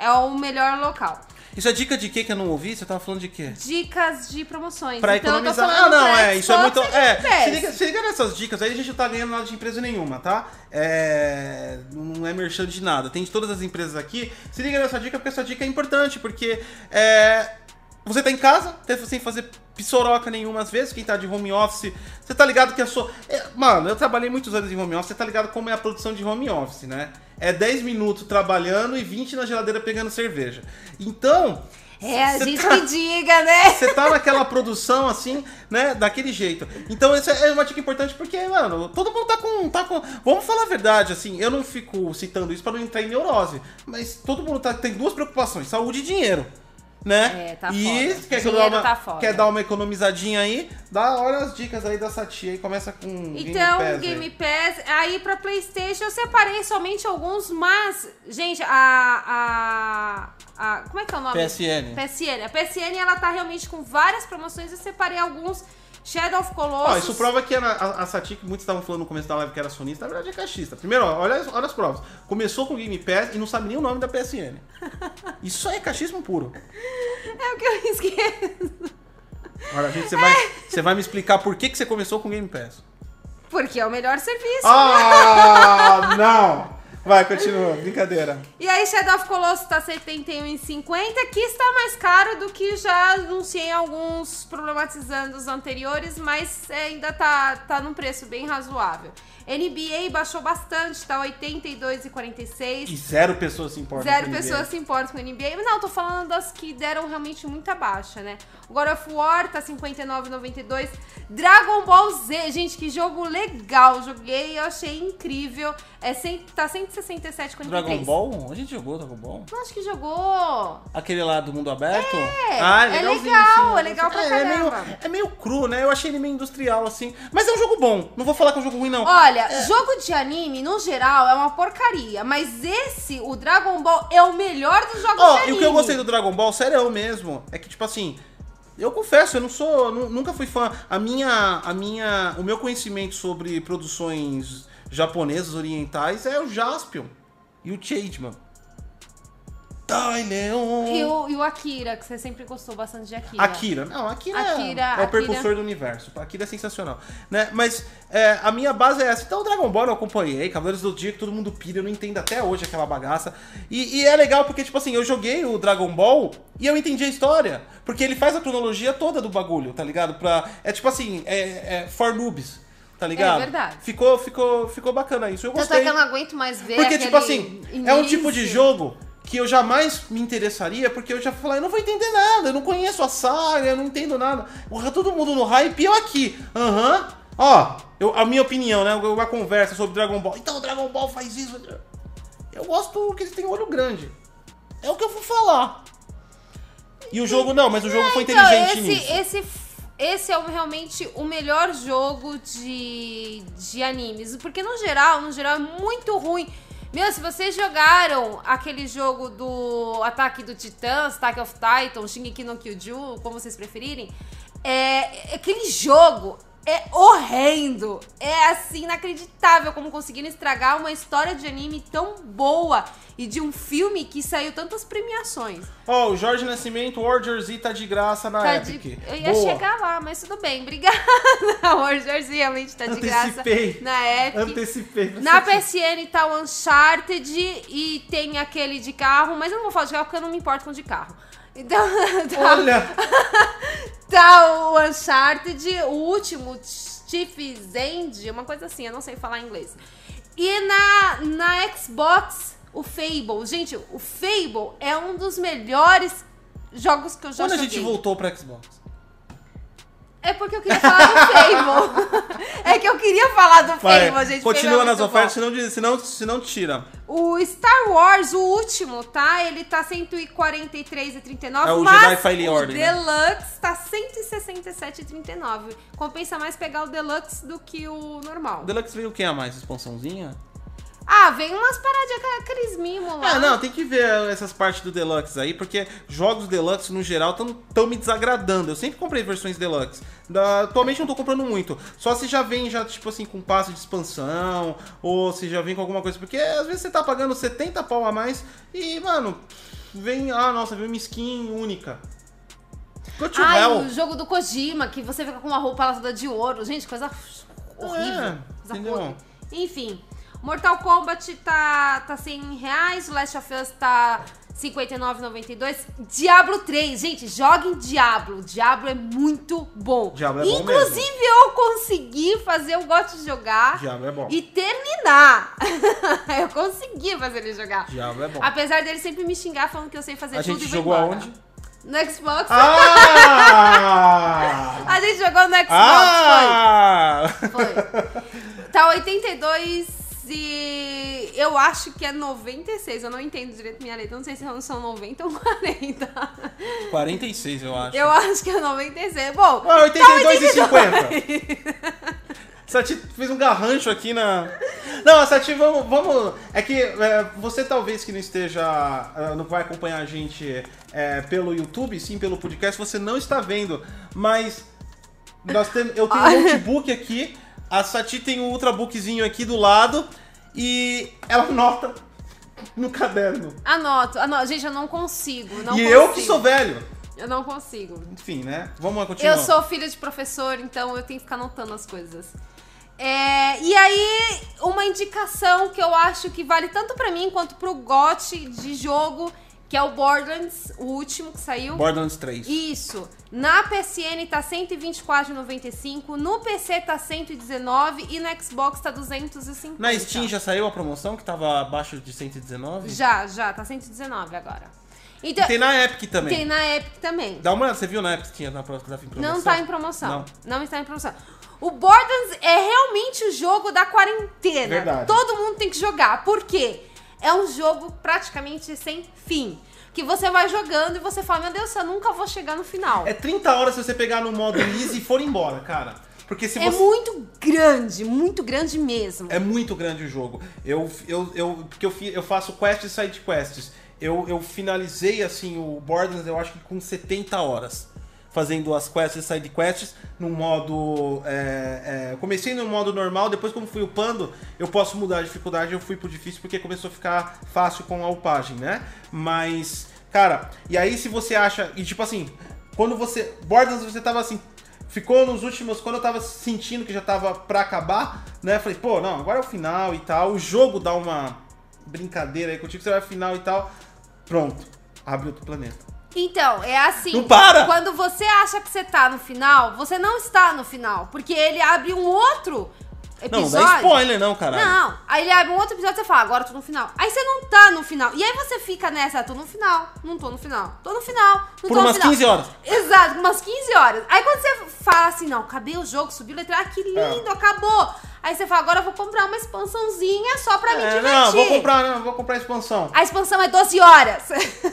é o melhor local. Isso é dica de quê que eu não ouvi? Você tava falando de quê? Dicas de promoções. Pra então, economizar. Ah, não, é, isso é muito. É, se liga, se liga nessas dicas aí, a gente não tá ganhando nada de empresa nenhuma, tá? É. Não é merchan de nada. Tem de todas as empresas aqui. Se liga nessa dica, porque essa dica é importante, porque é. Você tá em casa, sem fazer pissoroca nenhuma às vezes, quem tá de home office, você tá ligado que a sua. é, mano, eu trabalhei muitos anos em home office, você tá ligado como é a produção de home office, né? É 10 minutos trabalhando e 20 na geladeira pegando cerveja. Então. É, a gente tá- que diga, né? você tá naquela produção assim, né, daquele jeito. Então isso é uma dica importante porque, mano, todo mundo tá com, tá com, vamos falar a verdade, assim, eu não fico citando isso para não entrar em neurose, mas todo mundo tá, tem duas preocupações, saúde e dinheiro. Né? É, tá e foda. quer, que dá uma, tá foda. quer dar uma economizadinha aí? Dá, olha as dicas aí da Satia aí, começa com Então, Game Pass. Game aí. Pass, aí pra Playstation eu separei somente alguns, mas, gente, a, a, a- Como é que é o nome? PSN. PSN. A PSN, ela tá realmente com várias promoções, eu separei alguns. Shadow of Colossus. Ó, isso prova que a, a, a Satia, que muitos estavam falando no começo da live que era sonista, na verdade é caixista. Primeiro, ó, olha, as- olha as provas. Começou com Game Pass e não sabe nem o nome da PSN. Isso aí é caixismo puro. É o que eu esqueço. Agora, gente, você vai, você vai me explicar por que, que você começou com o Game Pass. Porque é o melhor serviço. Ah, não! Vai, continua, brincadeira. E aí, Shadow of Colossus tá R$ 71,50, que está mais caro do que já anunciei alguns problematizando os anteriores, mas ainda tá, tá num preço bem razoável. NBA baixou bastante, tá R$ 82,46. E zero pessoas se importam Zero com NBA. pessoas se importam com o NBA. Mas não, tô falando das que deram realmente muita baixa, né? O God of War tá 59,92. Dragon Ball Z, gente, que jogo legal. Joguei, eu achei incrível. É, cem- tá 167,43. Dragon Ball? A gente jogou Dragon Ball? Não, acho que jogou. Aquele lá do mundo aberto? É, ah, é legalzinho, legal, sim. é legal pra é, é meio, caramba. é meio cru, né? Eu achei ele meio industrial, assim. Mas é um jogo bom. Não vou falar que é um jogo ruim, não. Olha, jogo de anime, no geral, é uma porcaria. Mas esse, o Dragon Ball, é o melhor dos jogos Ó, de e anime. o que eu gostei do Dragon Ball, sério mesmo, é que, tipo assim, eu confesso, eu não sou, nunca fui fã. A minha, a minha, o meu conhecimento sobre produções japonesas, orientais, é o Jaspion e o Changeman. Dai, Leon! E o, e o Akira, que você sempre gostou bastante de Akira. Akira. Não, Akira, é- Akira, é, o Akira. percussor do universo. Akira é sensacional. Né? Mas é, a minha base é essa. Então, o Dragon Ball eu acompanhei. Cavaleiros do Dia, que todo mundo pira. Eu não entendo até hoje aquela bagaça. E, e é legal porque, tipo assim, eu joguei o Dragon Ball e eu entendi a história. Porque ele faz a cronologia toda do bagulho, tá ligado? Pra, é tipo assim, é, é for noobs. Tá ligado? É verdade. Ficou, ficou, ficou bacana isso. Eu Tanto é gostei. que eu não aguento mais ver Porque, tipo assim, é um tipo de início. jogo que eu jamais me interessaria, porque eu já falei, eu não vou entender nada, eu não conheço a saga, eu não entendo nada. Todo mundo no hype e eu aqui. Aham. Ó, eu- a minha opinião, né? Uma conversa sobre Dragon Ball. Então, o Dragon Ball faz isso. Eu gosto que eles têm olho grande. É o que eu vou falar. E o jogo não, mas o jogo foi Então, inteligente esse, nisso. esse, esse é realmente o melhor jogo de, de animes. Porque no geral, no geral, é muito ruim. Meu, se vocês jogaram aquele jogo do Ataque do Titãs, Attack of Titan, Shingeki no Kyojin, como vocês preferirem, é, aquele jogo é horrendo. É assim, inacreditável como conseguiram estragar uma história de anime tão boa e de um filme que saiu tantas premiações. Ó, o Jorge Nascimento, Warrior Z tá de graça na Tá Epic. de- Eu ia Boa. chegar lá, mas tudo bem, obrigada. o Jorge realmente tá de Antecipei. graça na Epic. Antecipei. Na. PSN tá o Uncharted e tem aquele de carro, mas eu não vou falar de carro porque eu não me importo com de carro. Então, tá, Olha, tá o Uncharted, o último, Chief's End, uma coisa assim, eu não sei falar inglês. E na, na Xbox, o Fable. Gente, o Fable é um dos melhores jogos que eu já quando a joguei. gente voltou pra Xbox? É porque eu queria falar do Fable. é que eu queria falar do Vai, Fable, gente. continua é nas ofertas, senão, senão, senão tira. O Star Wars, o último, tá? Ele tá 143,39. É o mas Jedi Fallen o Order, né? Deluxe tá 167,39. Compensa mais pegar o Deluxe do que o normal. O Deluxe veio o que a mais? Expansãozinha? Ah, vem umas paradinhas com aqueles mimos lá. Ah, não, tem que ver essas partes do Deluxe aí, porque jogos Deluxe, no geral, estão me desagradando. Eu sempre comprei versões Deluxe. Da- atualmente não tô comprando muito. Só se já vem, já, tipo assim, com passe de expansão, ou se já vem com alguma coisa. Porque às vezes você tá pagando 70 pau a mais e, mano, vem. Ah, nossa, vem uma skin única. Hell. o jogo do Kojima, que você fica com uma roupa toda de ouro. Gente, coisa horrível. É, coisa. Enfim, Mortal Kombat tá, tá 100 reais, o Last of Us tá 59,92. Diablo 3, gente, joguem Diablo. Diablo é muito bom. Diablo é bom Inclusive, eu consegui fazer, eu gosto de jogar Diablo é bom. e terminar. eu consegui fazer ele jogar. Diablo é bom. Apesar dele sempre me xingar falando que eu sei fazer A tudo gente jogou embora. aonde? No Xbox. Ah! A gente jogou no Xbox, ah! foi. Foi. Tá 82 e eu acho que é 96. Eu não entendo direito minha letra. Não sei se são 90 ou 40. 46, eu acho. Eu acho que é 96. Bom, Ah, 82 e tá 50. Sati fez um garrancho aqui na. Não, Sati, vamos. vamos... É que é, você talvez que não esteja. ah, não vai acompanhar a gente é, pelo YouTube, sim pelo podcast, você não está vendo. Mas nós tem... eu tenho um notebook aqui, a Sati tem um ultrabookzinho aqui do lado e ela anota no caderno. Anoto, anoto. Gente, eu não consigo. Não e consigo. eu que sou velho. Eu não consigo. Enfim, né? Vamos continuar. Eu sou filha de professor, então eu tenho que ficar anotando as coisas. É, e aí, uma indicação que eu acho que vale tanto pra mim quanto pro GOT de jogo, que é o Borderlands, o último que saiu. Borderlands 3. Isso. Na PSN tá 124,95, no PC tá 119 e no Xbox tá 250. Na Steam já saiu a promoção que tava abaixo de 119? Já, já, tá 119 agora. Então, E tem na Epic também. tem na Epic também. Dá uma olhada, você viu na Epic que tinha na prova que tava em promoção? Não tá em promoção. Não. Não. está em promoção. O Borderlands é realmente o jogo da quarentena. Verdade. Todo mundo tem que jogar. Por quê? É um jogo praticamente sem fim. Que você vai jogando e você fala, meu Deus, eu nunca vou chegar no final. É 30 horas se você pegar no modo easy e for embora, cara. Porque se É você... muito grande, muito grande mesmo. É muito grande o jogo. Eu, eu, eu, porque eu, eu faço quests e side quests. Eu, eu finalizei, assim, o Borderlands, eu acho que com 70 horas. Fazendo as quests e side quests no modo... é, é, comecei no modo normal, depois como fui upando, eu posso mudar a dificuldade. Eu fui pro difícil porque começou a ficar fácil com a upagem, né? Mas, cara, e aí se você acha... E tipo assim, quando você... Borderlands, você tava assim... Ficou nos últimos, quando eu tava sentindo que já tava pra acabar, né? Falei, pô, não, agora é o final e tal. O jogo dá uma brincadeira aí contigo, você vai final e tal. Pronto, abre outro planeta. Então, é assim. Não para! Quando você acha que você tá no final, você não está no final. Porque ele abre um outro Não, episódio. dá spoiler não, caralho. Não, aí ele abre um outro episódio e você fala, agora tô no final. Aí você não tá no final. E aí você fica nessa, tô no final, não tô no final, tô no final, não Por tô no umas final. 15 horas. Exato, umas 15 horas. Aí quando você fala assim, não, acabei o jogo, subiu o letra, ah, que lindo, É. acabou. Aí você fala, agora eu vou comprar uma expansãozinha só pra me É, divertir. não, vou comprar, não, vou comprar a expansão. A expansão é 12 horas.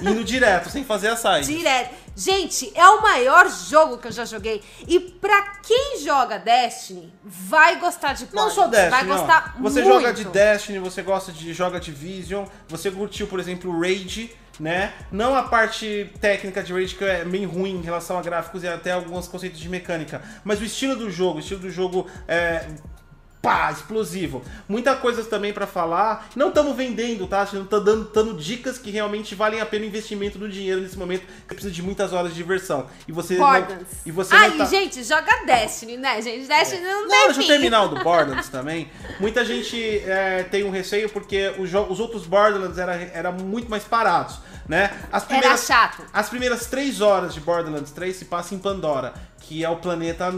Indo direto, sem fazer a side. Direto. Gente, é o maior jogo que eu já joguei. E pra quem joga Destiny, vai gostar de Não só Destiny, Vai não. gostar Você muito. joga de Destiny, você gosta de joga Division, você curtiu, por exemplo, o Raid, né? Não a parte técnica de Raid que é bem ruim em relação a gráficos e até alguns conceitos de mecânica, mas o estilo do jogo, o estilo do jogo é pá, explosivo. Muita coisa também pra falar. Não estamos vendendo, tá? Estamos dando, dando dicas que realmente valem a pena o investimento do dinheiro nesse momento, que precisa de muitas horas de diversão. E você não, e você não tá... gente, joga Destiny, né, gente? Destiny não Não, tem deixa eu terminar o do Borderlands também. Muita gente é, tem um receio porque os, os outros Borderlands eram era muito mais parados, né? As primeiras, chato. As primeiras três horas de Borderlands 3 se passa em Pandora, que é o planeta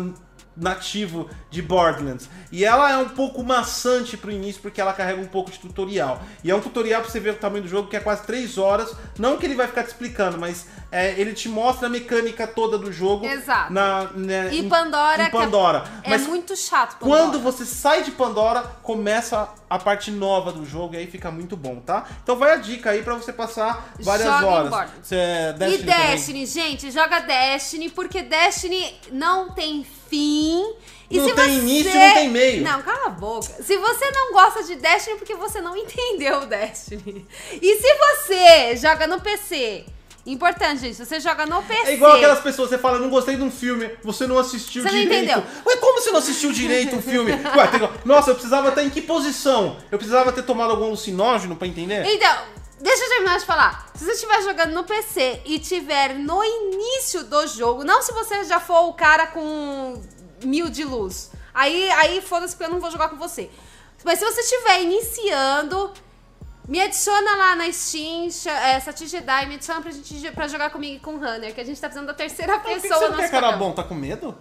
nativo de Borderlands. E ela é um pouco maçante pro início, porque ela carrega um pouco de tutorial. E é um tutorial pra você ver o tamanho do jogo, que é quase 3 horas. Não que ele vai ficar te explicando, mas é, ele te mostra a mecânica toda do jogo. Exato. Na, né, E Pandora, Em é- Pandora. É Mas muito chato. Pandora. quando você sai de Pandora, começa a parte nova do jogo e aí fica muito bom, tá? Então vai a dica aí pra você passar várias Joga horas. Você é E Destiny também? Destiny, gente, joga Destiny, porque Destiny não tem fim. E Não tem você... início não tem meio. Não, cala a boca. Se você não gosta de Destiny, é porque você não entendeu o Destiny. E se você joga no PC, importante, gente, você joga no PC. É igual aquelas pessoas, você fala, não gostei de um filme, você não assistiu Você não direito. entendeu. Ué, como você não assistiu direito o filme? Ué, tem- Nossa, eu precisava estar em que posição? Eu precisava ter tomado algum alucinógeno pra entender? Então, deixa eu terminar de falar. Se você estiver jogando no PC e tiver no início do jogo, não se você já for o cara com mil de luz. Aí, aí foda-se porque eu não vou jogar com você. Mas se você estiver iniciando, me adiciona lá na Steam, é, Sati Jedi, me adiciona pra, gente, pra jogar comigo e com o Runner, que a gente tá precisando da terceira Por que que pessoa você não quer cara bom? Tá com medo?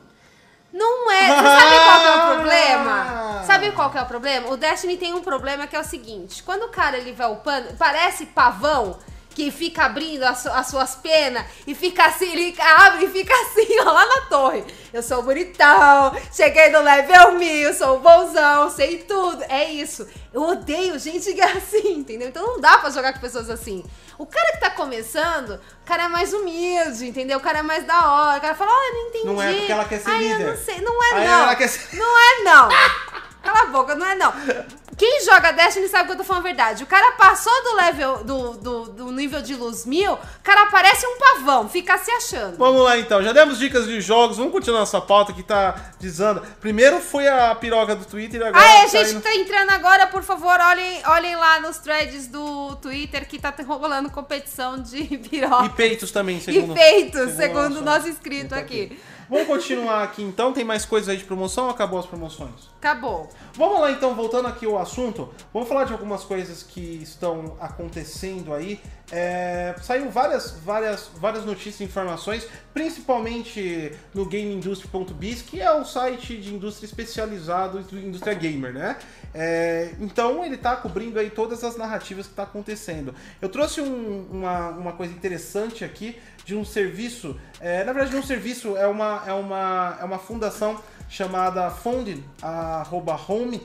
Não é. Você sabe qual que é o Ah! problema? Sabe qual que é o problema? O Destiny tem um problema que é o seguinte: quando o cara ele vai upando, parece pavão que fica abrindo as, as suas penas e fica assim, ele abre e fica assim, ó, lá na torre. Eu sou bonitão, cheguei no level 1000, sou bonzão, sei tudo. É isso. Eu odeio gente que é assim, entendeu? Então não dá pra jogar com pessoas assim. O cara que tá começando, o cara é mais humilde, entendeu? O cara é mais da hora. O cara fala, ó, eu não entendi. Não é porque ela quer ser Ai, líder. Eu não sei. Não é, não. ser- Não é, não. Cala a boca, não é, não. Quem joga Destiny sabe que eu tô falando a verdade. O cara passou do level, do, do, do nível de luz mil, o cara parece um pavão, fica se achando. Vamos lá então, já demos dicas de jogos, vamos continuar nossa pauta que tá desando. Primeiro foi a piroca do Twitter, agora Ah, é, tá gente indo- que tá entrando agora, por favor, olhem, olhem lá nos threads do Twitter que tá rolando competição de piroca. E peitos também, E segundo. feitos, segundo nosso- o nosso inscrito Tá aqui. Vamos continuar aqui então, tem mais coisas aí de promoção ou acabou as promoções? Acabou. Vamos lá então, voltando aqui ao assunto, vamos falar de algumas coisas que estão acontecendo aí. É, saiu várias, várias, várias notícias e informações, principalmente no GameIndustry.biz, que é um site de indústria especializado em indústria gamer, né? É, então ele está cobrindo aí todas as narrativas que está acontecendo. Eu trouxe um- uma, uma coisa interessante aqui de um serviço, é, na verdade não um serviço, é uma, é uma, é uma fundação chamada Founded, arroba Home,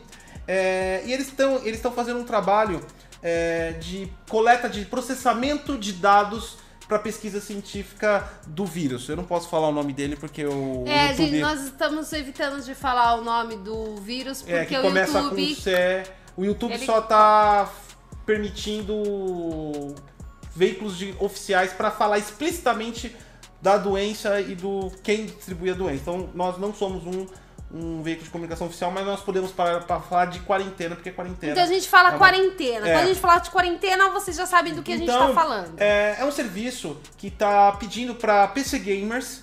é, e eles estão eles fazendo um trabalho é, de coleta de processamento de dados para pesquisa científica do vírus. Eu não posso falar o nome dele porque o É, YouTube gente, nós estamos evitando de falar o nome do vírus porque é, que o começa YouTube. com C. O YouTube ele- só tá permitindo veículos de- oficiais para falar explicitamente da doença e do quem distribui a doença. Então nós não somos um, um veículo de comunicação oficial, mas nós podemos parar para falar de quarentena, porque quarentena. Então a gente fala É uma- quarentena. É. Quando a gente falar de quarentena, vocês já sabem do que a gente tá falando. É, é um serviço que está pedindo para PC gamers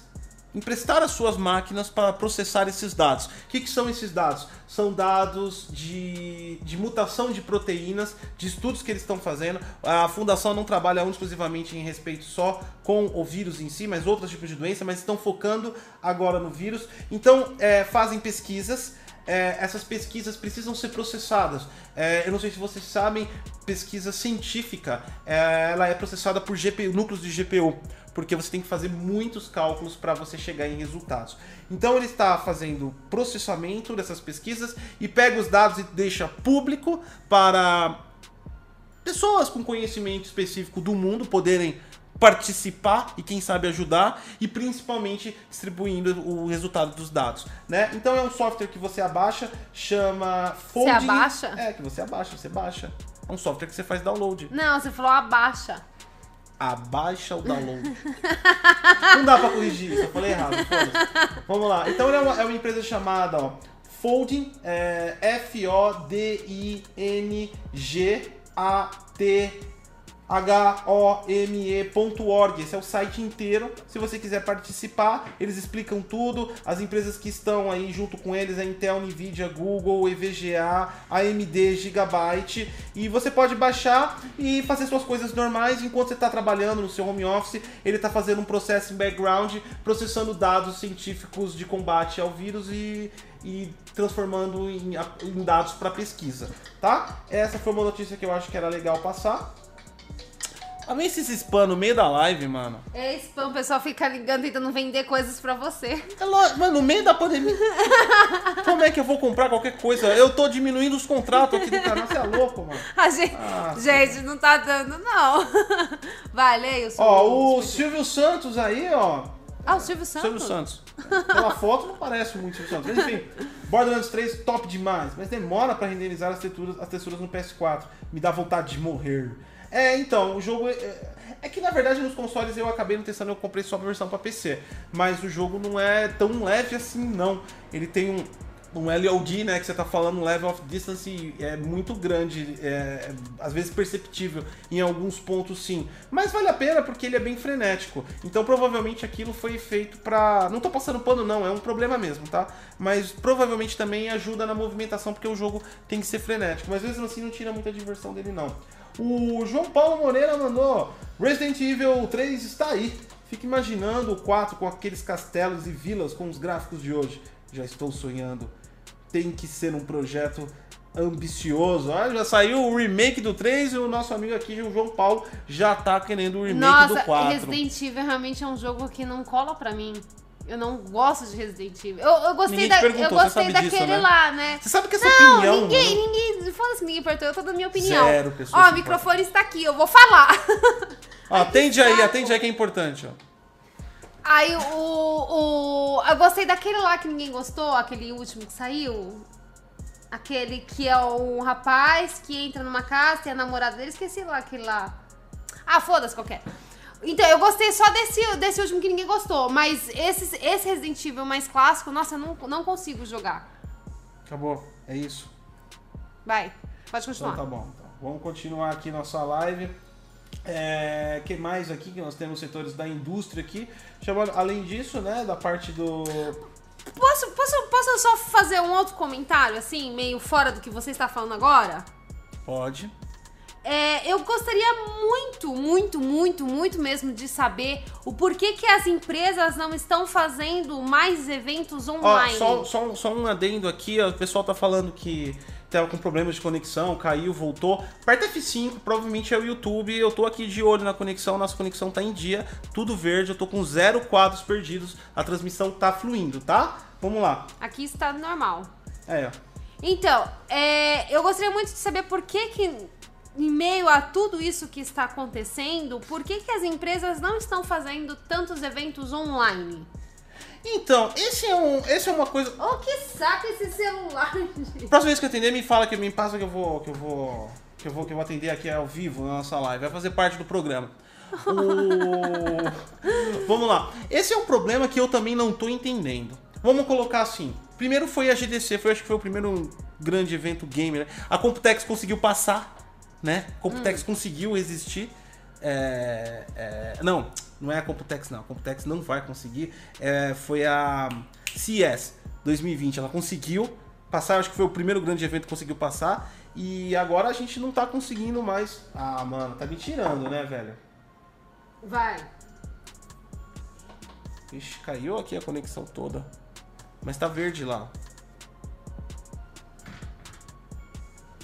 emprestar as suas máquinas para processar esses dados. O que, que são esses dados? São dados de, de mutação de proteínas, de estudos que eles estão fazendo. A fundação não trabalha exclusivamente em respeito só com o vírus em si, mas outros tipos de doença, mas estão focando agora no vírus. Então, é, fazem pesquisas é, essas pesquisas precisam ser processadas. É, eu não sei se vocês sabem, pesquisa científica, é, ela é processada por GPU, núcleos de GPU, porque você tem que fazer muitos cálculos para você chegar em resultados. Então ele está fazendo processamento dessas pesquisas e pega os dados e deixa público para pessoas com conhecimento específico do mundo poderem participar e quem sabe ajudar e principalmente distribuindo o resultado dos dados, né? Então é um software que você abaixa, chama Folding. Você abaixa? É, que você abaixa, você baixa. É um software que você faz download. Não, você falou abaixa. Abaixa o download. Não dá pra corrigir isso, eu falei errado. Vamos lá. Então é uma, é uma empresa chamada ó, Folding, é, F-O-D-I-N-G-A-T home.org. Esse é o site inteiro. Se você quiser participar, eles explicam tudo. As empresas que estão aí junto com eles é Intel, Nvidia, Google, EVGA, AMD, Gigabyte. E você pode baixar e fazer suas coisas normais enquanto você está trabalhando no seu home office. Ele está fazendo um processo em background, processando dados científicos de combate ao vírus e e transformando em, em dados para pesquisa, tá? Essa foi uma notícia que eu acho que era legal passar. Também esses spam no meio da live, mano. É spam, o pessoal fica ligando tentando vender coisas pra você. É lógico, mano, no meio da pandemia. Como é que eu vou comprar qualquer coisa? Eu tô diminuindo os contratos aqui do canal, você é louco, mano. A gente, ah, gente não tá dando, não. Vai, leia o Ó, o Silvio Santos aí, ó. Ah, o Silvio Santos? Silvio Santos. Pela foto não parece muito Silvio Santos. Mas enfim, Borderlands 3 top demais. Mas demora pra renderizar as texturas, as texturas no PS4. Me dá vontade de morrer. É, então, o jogo. É, é, que na verdade nos consoles eu acabei não testando, eu comprei só a versão para PC. Mas o jogo não é tão leve assim, não. Ele tem um, um LOD, né, que você tá falando, level of distance é muito grande, é, às vezes perceptível em alguns pontos sim, mas vale a pena porque ele é bem frenético. Então provavelmente aquilo foi feito pra. Não tô passando pano não, é um problema mesmo, tá? Mas provavelmente também ajuda na movimentação porque o jogo tem que ser frenético, mas às vezes assim não tira muita diversão dele não. O João Paulo Moreira mandou: Resident Evil 3 está aí. Fica imaginando o 4 com aqueles castelos e vilas com os gráficos de hoje. Já estou sonhando. Tem que ser um projeto ambicioso. Ah, já saiu o remake do 3 e o nosso amigo aqui, o João Paulo, já tá querendo o remake Nossa, do 4. Resident Evil realmente é um jogo que não cola pra mim. Eu não gosto de Resident Evil. Eu, eu gostei, da, eu gostei daquele disso, né? lá, né? Você sabe que essa não, opinião. Ninguém, não... ninguém. Fala assim, ninguém perguntou, eu tô dando minha opinião. Zero pessoas. Ó, o microfone está aqui, eu vou falar. Ó, atende aí, atende aí que é importante, ó. Aí o, o. Eu gostei daquele lá que ninguém gostou, aquele último que saiu. Aquele que é um rapaz que entra numa casa, tem a namorada dele, esqueci lá aquele lá. Ah, foda-se qualquer. Então, eu gostei só desse, desse último que ninguém gostou. Mas esse, esse Resident Evil mais clássico, nossa, eu não, não consigo jogar. Acabou. É isso. Vai. Pode continuar. Então tá bom. Então, vamos continuar aqui nossa live. É, que mais aqui que nós temos setores da indústria aqui. Chamando, além disso, né, da parte do. Posso, posso, posso só fazer um outro comentário, assim, meio fora do que você está falando agora? Pode. É, eu gostaria muito, muito, muito, muito mesmo de saber o porquê que as empresas não estão fazendo mais eventos online. Ó, só, só, só um adendo aqui, ó, o pessoal tá falando que tava com problemas de conexão, caiu, voltou. Aperta F5, provavelmente é o YouTube. Eu tô aqui de olho na conexão, nossa conexão tá em dia, tudo verde, eu tô com zero quadros perdidos, a transmissão tá fluindo, tá? Vamos lá. Aqui está normal. É, ó. Então, é, eu gostaria muito de saber por que que em meio a tudo isso que está acontecendo, por que, que as empresas não estão fazendo tantos eventos online? Então, esse é, um, esse é uma coisa. Oh, que saco esse celular, gente. Próxima vez que eu atender, me fala que me passa que eu vou. que eu vou. que eu vou, que eu vou atender aqui ao vivo na nossa live. Vai fazer parte do programa. O... Vamos lá. Esse é um problema que eu também não tô entendendo. Vamos colocar assim. Primeiro foi a GDC, foi acho que foi o primeiro grande evento gamer. Né? A Computex conseguiu passar né? Computex hum. conseguiu existir. É, é, não, não é a Computex, não. A Computex não vai conseguir. É, foi a CES 2020. Ela conseguiu passar, acho que foi o primeiro grande evento que conseguiu passar. E agora a gente não tá conseguindo mais. Ah, mano, tá me tirando, né, velho? Vai. Ixi, caiu aqui a conexão toda. Mas tá verde lá.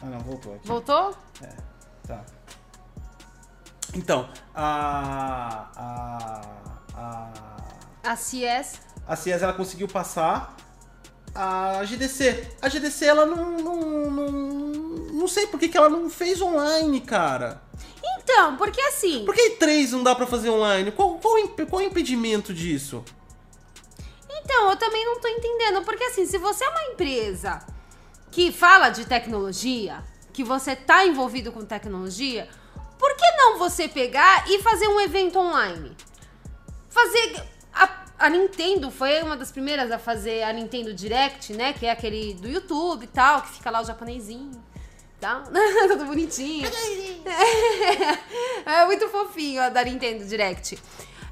Ah, não, voltou aqui. Voltou? Tá. Então, a. A. A. A CS. A CIES ela conseguiu passar a GDC. A GDC ela não. Não, não, não sei por que, que ela não fez online, cara. Então, porque assim. Por que três não dá pra fazer online? Qual, qual, qual o impedimento disso? Então, eu também não tô entendendo. Porque assim, se você é uma empresa que fala de tecnologia, que você tá envolvido com tecnologia, por que não você pegar e fazer um evento online? Fazer. A, a Nintendo foi uma das primeiras a fazer a Nintendo Direct, né? Que é aquele do YouTube e tal, que fica lá o japonesinho. Tá? Tudo bonitinho. É muito fofinho a da Nintendo Direct.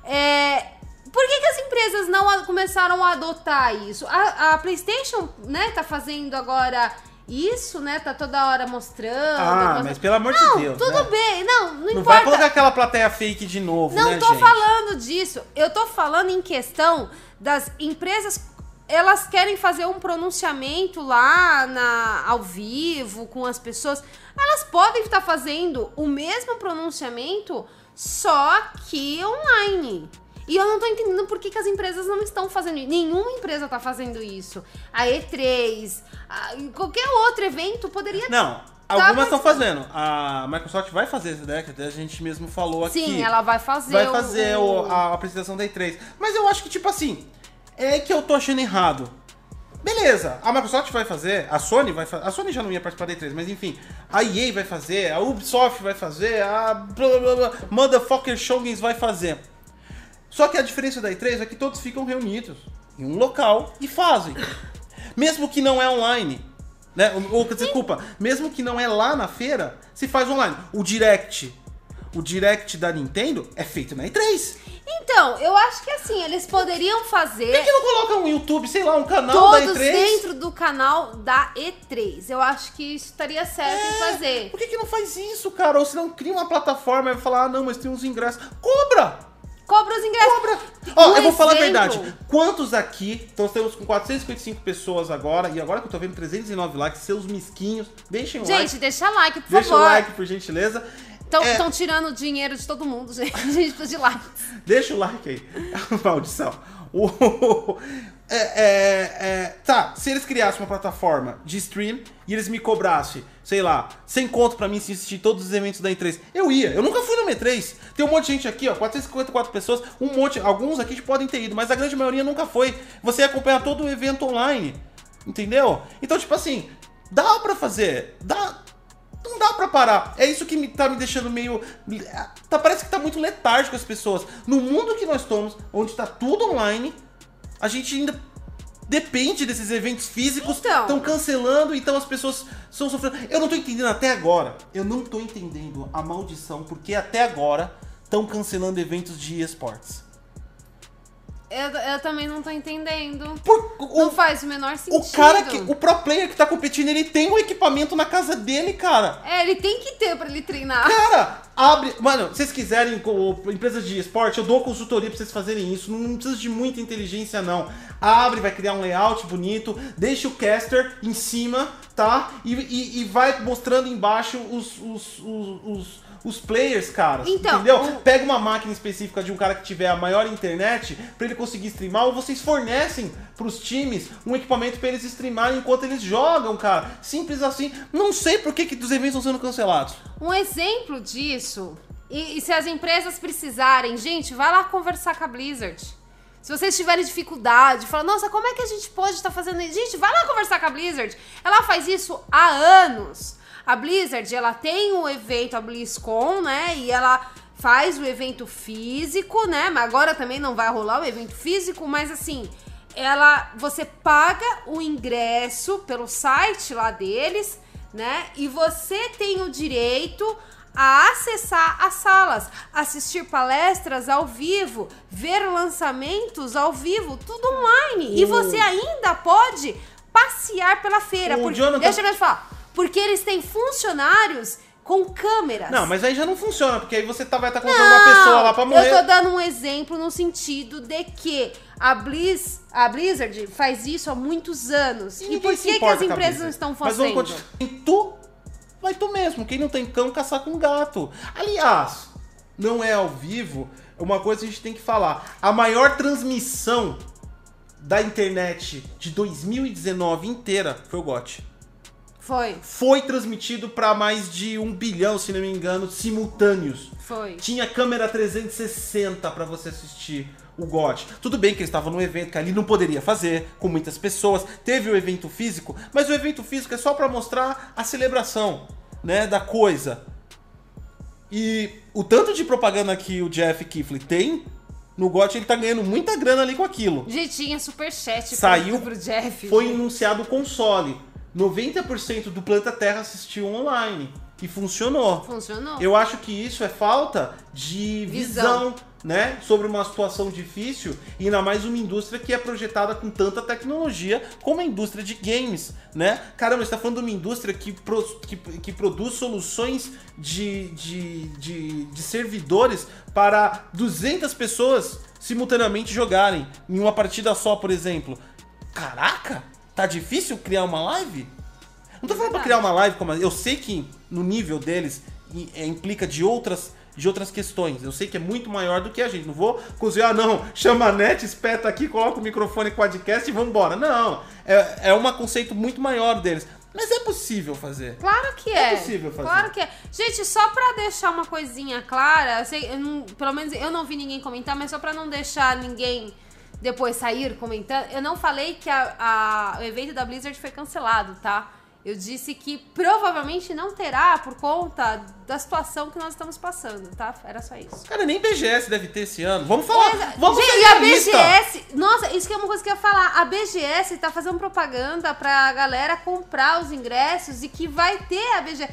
É, por que, que as empresas não começaram a adotar isso? A, a PlayStation, né, tá fazendo agora isso, né? Tá toda hora mostrando. Ah, mostrando. mas pelo amor não, de Deus. tudo né? bem. Não, não, Não vai importa. colocar aquela plateia fake de novo, Não né, tô gente? falando disso. Eu tô falando em questão das empresas. Elas querem fazer um pronunciamento lá na, ao vivo com as pessoas. Elas podem estar fazendo o mesmo pronunciamento, só que online. E eu não tô entendendo por que, que as empresas não estão fazendo isso. Nenhuma empresa tá fazendo isso. A E3, a- qualquer outro evento poderia Não, algumas mas- estão fazendo. A Microsoft vai fazer, né? Que até a gente mesmo falou aqui. Sim, ela vai fazer. vai fazer o- o- a apresentação da E3. Mas eu acho que, tipo assim, é que eu tô achando errado. Beleza, a Microsoft vai fazer, a Sony vai fazer. A Sony já não ia participar da E3, mas enfim. A EA vai fazer, a Ubisoft vai fazer, a blá, blá, blá, Motherfucker Showgames vai fazer. Só que a diferença da E3 é que todos ficam reunidos em um local e fazem. Mesmo que não é online. Né? Ou, desculpa, mesmo que não é lá na feira, se faz online. O Direct, o Direct da Nintendo é feito na E3. Então, eu acho que assim, eles poderiam Por fazer. que, que não coloca um YouTube, sei lá, um canal da todos E3? dentro do canal da E3. Eu acho que isso estaria certo em fazer. Por que, que não faz isso, cara? Ou se não cria uma plataforma e vai falar, ah, não, mas tem uns ingressos. Cobra! Cobra os ingressos. Cobra! Ó, Um eu vou falar a verdade. Quantos aqui, então temos com 455 pessoas agora, e agora que eu tô vendo 309 likes, seus misquinhos, deixem o Gente, like. deixa like, por Deixa favor. o like, por gentileza. Estão É, tirando dinheiro de todo mundo, gente. A gente precisa de likes. Deixa o like aí. Maldição. É, é, é, tá, se eles criassem uma plataforma de stream e eles me cobrassem, sei lá, sem conto pra mim se assistir todos os eventos da E3, eu ia. Eu nunca fui no E3. Tem um monte de gente aqui, ó, 454 pessoas, um monte, alguns aqui podem ter ido, mas a grande maioria nunca foi. Você ia acompanhar todo o evento online. Entendeu? Então, tipo assim, dá pra fazer. Dá, não dá pra parar. É isso que me, tá me deixando meio. Tá, parece que tá muito letárgico as pessoas. No mundo que nós estamos, onde tá tudo online, a gente ainda depende desses eventos físicos. Então. Estão cancelando, então as pessoas estão sofrendo. Eu não tô entendendo até agora. Eu não tô entendendo a maldição, porque até agora estão cancelando eventos de esportes. Eu, eu também não tô entendendo. Por, o, Não faz o menor sentido. o cara que. O pro player que tá competindo, ele tem o equipamento na casa dele, cara. É, ele tem que ter pra ele treinar. Cara, abre. Mano, se vocês quiserem, com empresas de esporte, eu dou consultoria pra vocês fazerem isso. Não precisa de muita inteligência, não. Abre, vai criar um layout bonito, deixa o caster em cima, tá? E, e- e vai mostrando embaixo os, os, os, os- os players, cara. Então, entendeu? o- Pega uma máquina específica de um cara que tiver a maior internet pra ele conseguir streamar, ou vocês fornecem pros times um equipamento pra eles streamarem enquanto eles jogam, cara. Simples assim. Não sei por que, que os eventos estão sendo cancelados. Um exemplo disso, e, e se as empresas precisarem, gente, vai lá conversar com a Blizzard. Se vocês tiverem dificuldade, fala, nossa, como é que a gente pode estar fazendo isso? Gente, vai lá conversar com a Blizzard. Ela faz isso há anos. A Blizzard, ela tem o evento, a BlizzCon, né? E ela faz o evento físico, né? Mas agora também não vai rolar o evento físico, mas assim, ela você paga o ingresso pelo site lá deles, né? E você tem o direito a acessar as salas, assistir palestras ao vivo, ver lançamentos ao vivo, tudo online. E O- você ainda pode passear pela feira. O Por... Jonathan- Deixa eu falar. Porque eles têm funcionários com câmeras. Não, mas aí já não funciona, porque aí você tá, vai estar colocando uma pessoa lá pra morrer. Eu tô dando um exemplo no sentido de que a, Blizz, a Blizzard faz isso há muitos anos. E, ninguém por que, que as empresas não estão Mas vamos fazendo? Muito vai tu mesmo. Quem não tem cão, caçar com gato. Aliás, não é ao vivo, uma coisa que a gente tem que falar. A maior transmissão da internet de 2019 inteira foi o GOT. Foi, Foi transmitido para mais de um bilhão, se não me engano, simultâneos. foi. Tinha câmera 360 para você assistir o GOT. Tudo bem que eles estavam num evento que ali não poderia fazer, com muitas pessoas. Teve o evento físico, mas o evento físico é só para mostrar a celebração, né, da coisa. E o tanto de propaganda que o Jeff Kifley tem no GOT, ele tá ganhando muita grana ali com aquilo. Gente, tinha superchat Saiu, pro, pro Jeff. Foi gente. anunciado o console. 90% do planeta Terra assistiu online. E funcionou. Funcionou. Eu acho que isso é falta de visão, Visão. né? Sobre uma situação difícil e ainda mais uma indústria que é projetada com tanta tecnologia como a indústria de games, né? Caramba, você tá falando de uma indústria que, pro- que, que produz soluções de, de, de, de servidores para 200 pessoas simultaneamente jogarem em uma partida só, por exemplo. Caraca, tá difícil criar uma live? Não tô falando pra criar uma live como. Eu sei que no nível deles é, implica de outras, de outras questões. Eu sei que é muito maior do que a gente. Não vou cozinhar, não. Chama a net, espeta aqui, coloca o microfone podcast e vambora. Não. É, é um conceito muito maior deles. Mas é possível fazer. Claro que É é. possível fazer. Claro que é. Gente, só pra deixar uma coisinha clara, sei, não- pelo menos eu não vi ninguém comentar, mas só pra não deixar ninguém depois sair comentando, eu não falei que a- a- o evento da Blizzard foi cancelado, tá? Eu disse que provavelmente não terá por conta da situação que nós estamos passando, tá? Era só isso. Cara, nem BGS deve ter esse ano. Vamos falar. Vamos gente, e a. BGS, nossa, isso que é uma coisa que eu ia falar. A BGS tá fazendo propaganda pra galera comprar os ingressos e que vai ter a BGS.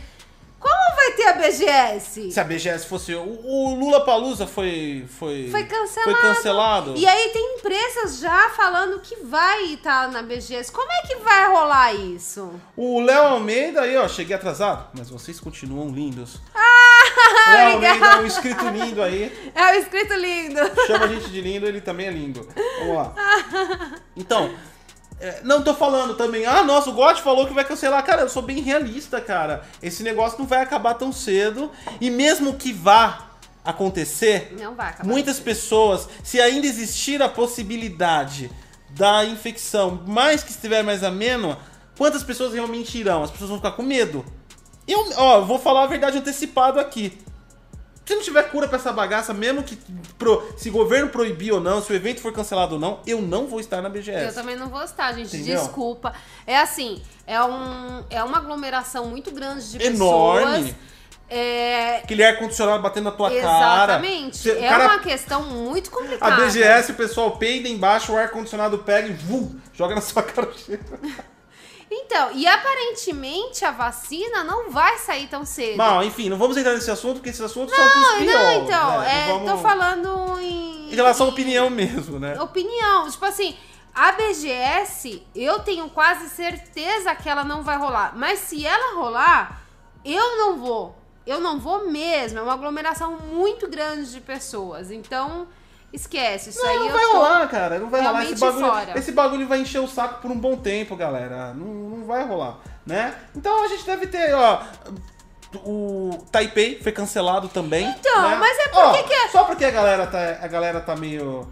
Como vai ter a BGS? Se a BGS fosse. O, o Lula Palusa foi. Foi, Foi cancelado. Foi cancelado. E aí tem empresas já falando que vai estar na BGS. Como é que vai rolar isso? O Léo Almeida aí, ó, cheguei atrasado, mas vocês continuam lindos. Ah, Léo Almeida é um inscrito lindo aí. É o escrito lindo. Chama a gente de lindo, ele também é lindo. Vamos lá. Então, não tô falando também, ah, nossa, o God falou que vai cancelar. Cara, eu sou bem realista, cara. Esse negócio não vai acabar tão cedo. E mesmo que vá acontecer, Não vai acabar. muitas pessoas, se ainda existir a possibilidade da infecção, mais que estiver mais ameno, quantas pessoas realmente irão? As pessoas vão ficar com medo. Eu, ó, vou falar a verdade antecipado aqui. Se não tiver cura pra essa bagaça, mesmo que pro- se o governo proibir ou não, se o evento for cancelado ou não, eu não vou estar na Eu BGS. também não vou estar, gente. Entendeu? Desculpa. É assim, é, um, é uma aglomeração muito grande de Enorme. pessoas. É, Aquele ar-condicionado batendo na tua cara. exatamente. Cê- o é cara- uma questão muito A complicada. BGS, o pessoal peida embaixo, o ar-condicionado pega e vum, joga na sua cara. Então, e aparentemente a vacina não vai sair tão cedo. Bom, enfim, não vamos entrar nesse assunto, porque esses assuntos são pros não, não, então, né? é, Não vamos- tô falando em. Em relação à opinião mesmo, né? Opinião. Tipo assim, a BGS, eu tenho quase certeza que ela não vai rolar. Mas se ela rolar, eu não vou. Eu não vou mesmo. É uma aglomeração muito grande de pessoas. Então, esquece. Isso aí Não, vai rolar, cara. Não vai rolar. Esse bagulho, fora. esse bagulho vai encher o saco por um bom tempo, galera. Não, não vai rolar, né? Então a gente deve ter, ó. O Taipei foi cancelado também. Então, né? mas é Ó, porque que é- Só porque a galera tá, a galera tá meio.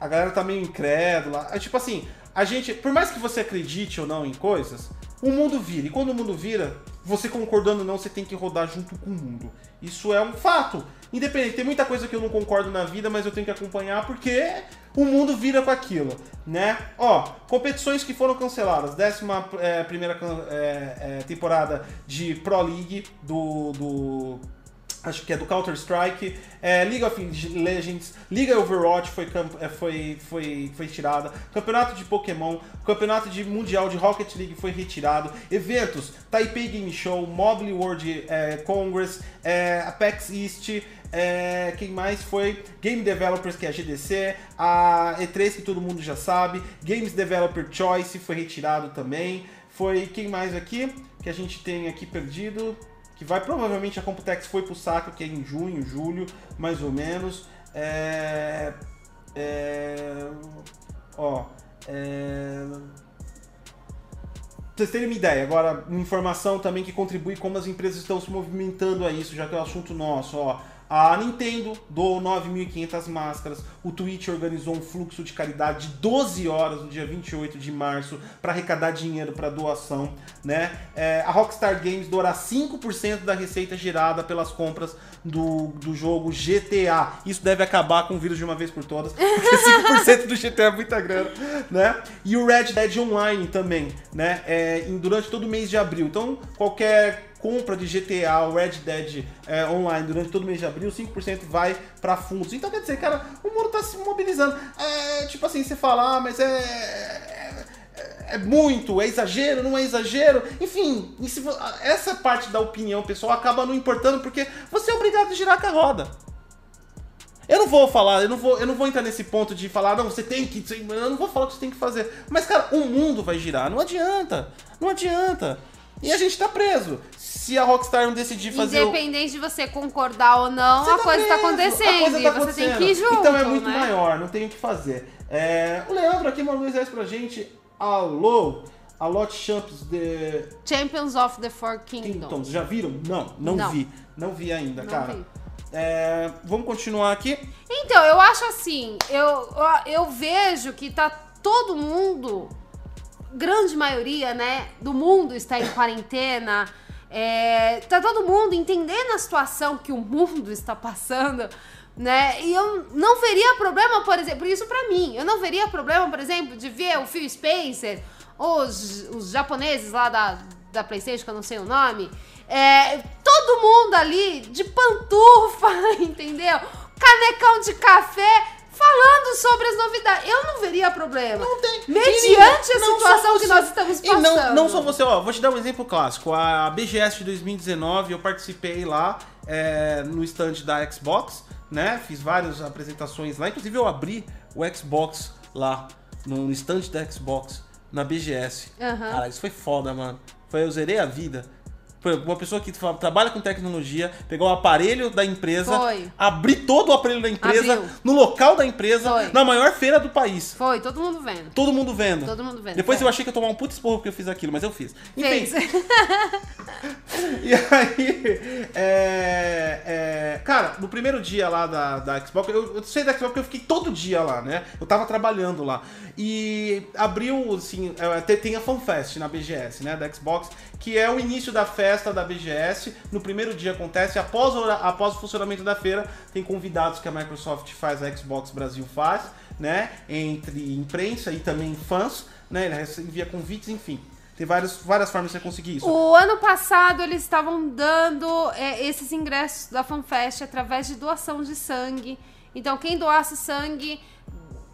A galera tá meio incrédula. É tipo assim, a gente. Por mais que você acredite ou não em coisas, o mundo vira. E quando o mundo vira, você concordando ou não, você tem que rodar junto com o mundo. Isso é um fato. Independente, tem muita coisa que eu não concordo na vida, mas eu tenho que acompanhar porque o mundo vira com aquilo, né? Ó, competições que foram canceladas. Décima é, primeira é, é, temporada de Pro League do, do acho que é do Counter Strike, é, League of Legends, Liga Overwatch foi, é, foi, foi, foi tirada, Campeonato de Pokémon, Campeonato de Mundial de Rocket League foi retirado, eventos, Taipei Game Show, Mobile World é, Congress, é, Apex East, é, quem mais foi? Game Developers, que é a GDC, a E3, que todo mundo já sabe, Games Developer Choice foi retirado também, foi quem mais aqui que a gente tem aqui perdido? que vai provavelmente a Computex foi pro saco, que é em junho, julho, mais ou menos. É, é, ó, é, vocês terem uma ideia, agora, informação também que contribui como as empresas estão se movimentando a isso, já que é o assunto nosso, ó. A Nintendo doou 9.500 máscaras. O Twitch organizou um fluxo de caridade de 12 horas no dia 28 de março para arrecadar dinheiro para doação. Né? É, a Rockstar Games doará 5% da receita gerada pelas compras do, do jogo GTA. Isso deve acabar com o vírus de uma vez por todas, porque 5% do GTA é muita grana. Né? E o Red Dead Online também, né? É, durante todo o mês de abril. Então, qualquer compra de GTA, o Red Dead é, online durante todo o mês de abril, 5% vai para fundos. Então quer dizer, cara, o mundo tá se mobilizando. É, tipo assim, você fala, ah, mas é, é, é muito, é exagero, não é exagero. Enfim, essa parte da opinião pessoal acaba não importando porque você é obrigado a girar com a roda. Eu não vou falar, eu não vou, eu não vou entrar nesse ponto de falar, não, você tem que. Eu não vou falar o que você tem que fazer. Mas, cara, o mundo vai girar. Não adianta. Não adianta. E a gente tá preso se a Rockstar não decidir fazer. Independente o... de você concordar ou não, a, tá coisa tá acontecendo, coisa tá acontecendo. você tem que ir junto. Então é muito né? maior, não tem o que fazer. É... O Leandro aqui mandou um pra gente. Alô? A Lot Champions de. Champions of the Four Kingdoms. Kingdoms. Já viram? Não, não, não. vi. Não vi ainda, não cara. Vi. É, vamos continuar aqui? Então, eu acho assim, eu, eu vejo que tá todo mundo, grande maioria, né, do mundo está em quarentena. É, tá todo mundo entendendo a situação que o mundo está passando, né? E eu não veria problema, por exemplo, isso para mim, eu não veria problema, por exemplo, de ver o Phil Spencer, os, os japoneses lá da, da PlayStation, que eu não sei o nome, é, todo mundo ali de pantufa, entendeu? Canecão de café novidades. Eu não veria problema. Não tem. Mediante a situação que nós estamos passando. E não, não só você, ó, vou te dar um exemplo clássico. A BGS de 2019, eu participei lá é, no stand da Xbox, né? Fiz várias apresentações lá. Inclusive eu abri o Xbox lá, no stand da Xbox, na BGS. Uhum. Cara, isso foi foda, mano. Foi, eu zerei a vida uma pessoa que trabalha com tecnologia, pegar o aparelho da empresa, Foi. abrir todo o aparelho da empresa, Abriu. no local da empresa, Foi. na maior feira do país. Foi, todo mundo vendo. Todo mundo vendo. Todo mundo vendo. Depois eu achei que eu ia tomar um puto esporro porque eu fiz aquilo, mas eu fiz. Enfim. E aí, é, é, cara, no primeiro dia lá da, da Xbox, eu, eu sei da Xbox porque eu fiquei todo dia lá, né? Eu tava trabalhando lá. E abriu, assim, é, tem a FanFest na BGS, né, da Xbox, que é o início da festa da BGS. No primeiro dia acontece, após, após o funcionamento da feira, tem convidados que a Microsoft faz, a Xbox Brasil faz, né? Entre imprensa e também fãs, né? Ele envia convites, enfim. Tem várias, várias formas de você conseguir isso. O ano passado eles estavam dando é, esses ingressos da FanFest através de doação de sangue. Então, quem doasse sangue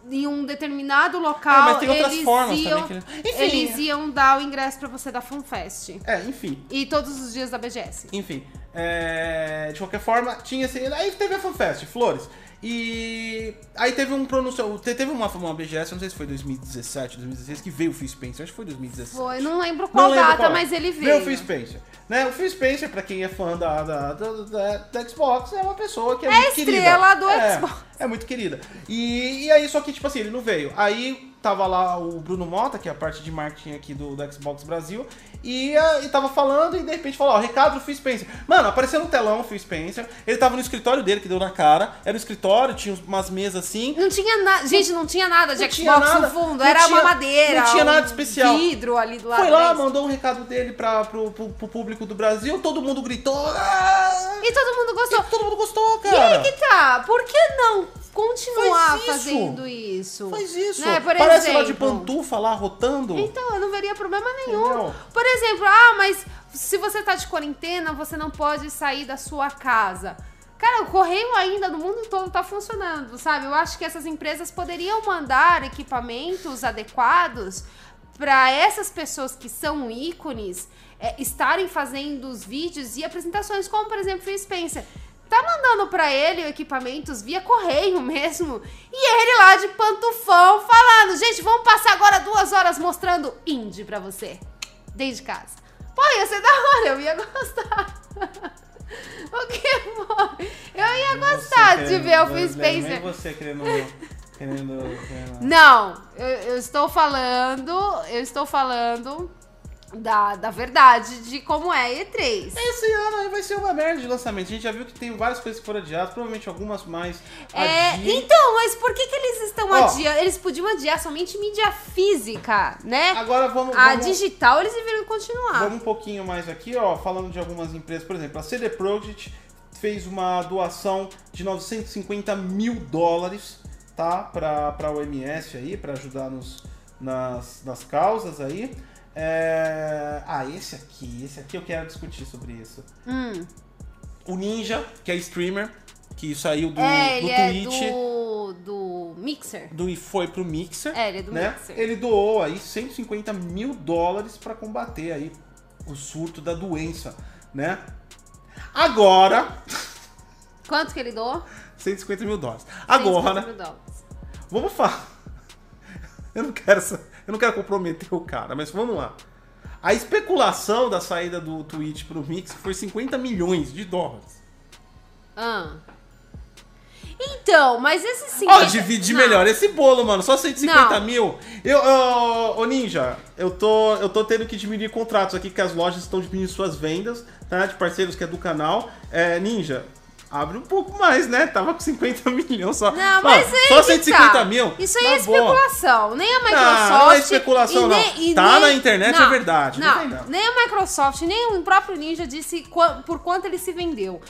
em um determinado local, é, mas tem outras eles, formas iam, também que... enfim, eles iam dar o ingresso para você da FanFest. É, enfim. E todos os dias da BGS. Enfim. É, de qualquer forma, tinha assim. Aí teve a FanFest, Flores. E aí teve um pronúncio, teve uma, uma BGS, não sei se foi 2017, 2016, que veio o Phil Spencer, acho que foi 2016. Foi, não lembro qual não lembro data, qual. mas ele veio. Veio o Phil Spencer. Né? O Phil Spencer, pra quem é fã da, da, da, da Xbox, é uma pessoa que é, é muito querida. É estrela do é, Xbox. É muito querida. E, e aí, só que, tipo assim, ele não veio. Aí tava lá o Bruno Mota, que é a parte de marketing aqui do, do Xbox Brasil, e, uh, e tava falando e de repente falou, ó, recado do Phil Spencer. Mano, apareceu no telão o Phil Spencer, ele tava no escritório dele, que deu na cara, era o escritório, tinha umas mesas assim. Não tinha nada, gente, não tinha nada de não Xbox nada, no fundo, era tinha, uma madeira, Não tinha nada especial. vidro ali do lado. Foi lá, mandou um recado dele pra, pro, pro, pro público do Brasil, todo mundo gritou. Ah! E todo mundo gostou. E todo mundo gostou, cara. E aí que tá, por que não continuar Faz fazendo isso. Faz isso. Né? Por Parece exemplo, lá de pantufa lá rotando. Então, eu não veria problema nenhum. Entendeu? Por exemplo, ah, mas se você tá de quarentena, você não pode sair da sua casa. Cara, o correio ainda no mundo todo tá funcionando, sabe? Eu acho que essas empresas poderiam mandar equipamentos adequados para essas pessoas que são ícones é, estarem fazendo os vídeos e apresentações, como por exemplo Phil Spencer tá mandando para ele equipamentos via correio mesmo. E ele lá de pantufão falando: gente, vamos passar agora duas horas mostrando indie pra você. Desde casa. Pô, ia ser da hora, eu ia gostar. o que foi? Eu ia gostar de ver o Phil Spencer. Nem você querendo. querendo, querendo... Não, eu, eu estou falando. Eu estou falando da, da verdade de como é a E3. Esse ano aí vai ser uma merda de lançamento. A gente já viu que tem várias coisas que foram adiadas, provavelmente algumas mais. É, adi- então, mas por que, que eles estão Ó. adiando? Eles podiam adiar somente mídia física, né? Agora vamos. A vamos... digital eles deveriam continuar. Vamos um pouquinho mais aqui, ó, falando de algumas empresas. Por exemplo, a CD Projekt fez uma doação de 950 mil dólares, tá? Pra, pra OMS aí, pra ajudar nos, nas, nas causas aí. É... Ah, esse aqui, esse aqui eu quero discutir sobre isso. Hum. O Ninja, que é streamer, que saiu do, é, do é Twitch. do, do Mixer. do e foi pro Mixer, É, ele é do né? Mixer. Ele doou aí 150 mil dólares para combater aí o surto da doença, né? Agora, Quanto que ele doou? 150 mil dólares. 150 Agora, mil dólares. vamos falar. Eu não quero, essa- eu não quero comprometer o cara, mas vamos lá. A especulação da saída do Twitch pro Mixer foi 50 milhões de dólares. Ah. Então, mas esses 50... Ó, divide Não. melhor esse bolo, mano. Só 150 Não. mil. Eu, ô, ô, Ninja, eu tô, eu tô tendo que diminuir contratos aqui, que as lojas estão diminuindo suas vendas, tá? De parceiros que é do canal. É, Ninja, abre um pouco mais, né? Tava com 50 milhões só. Não, Ó, mas aí Só que 150 tá. mil? Isso aí é boa. especulação. Nem a Microsoft. Não, não é especulação, não. nem- e Tá nem- na internet, não, é verdade. Não Não, não. nem a Microsoft, nem o próprio Ninja disse por quanto ele se vendeu.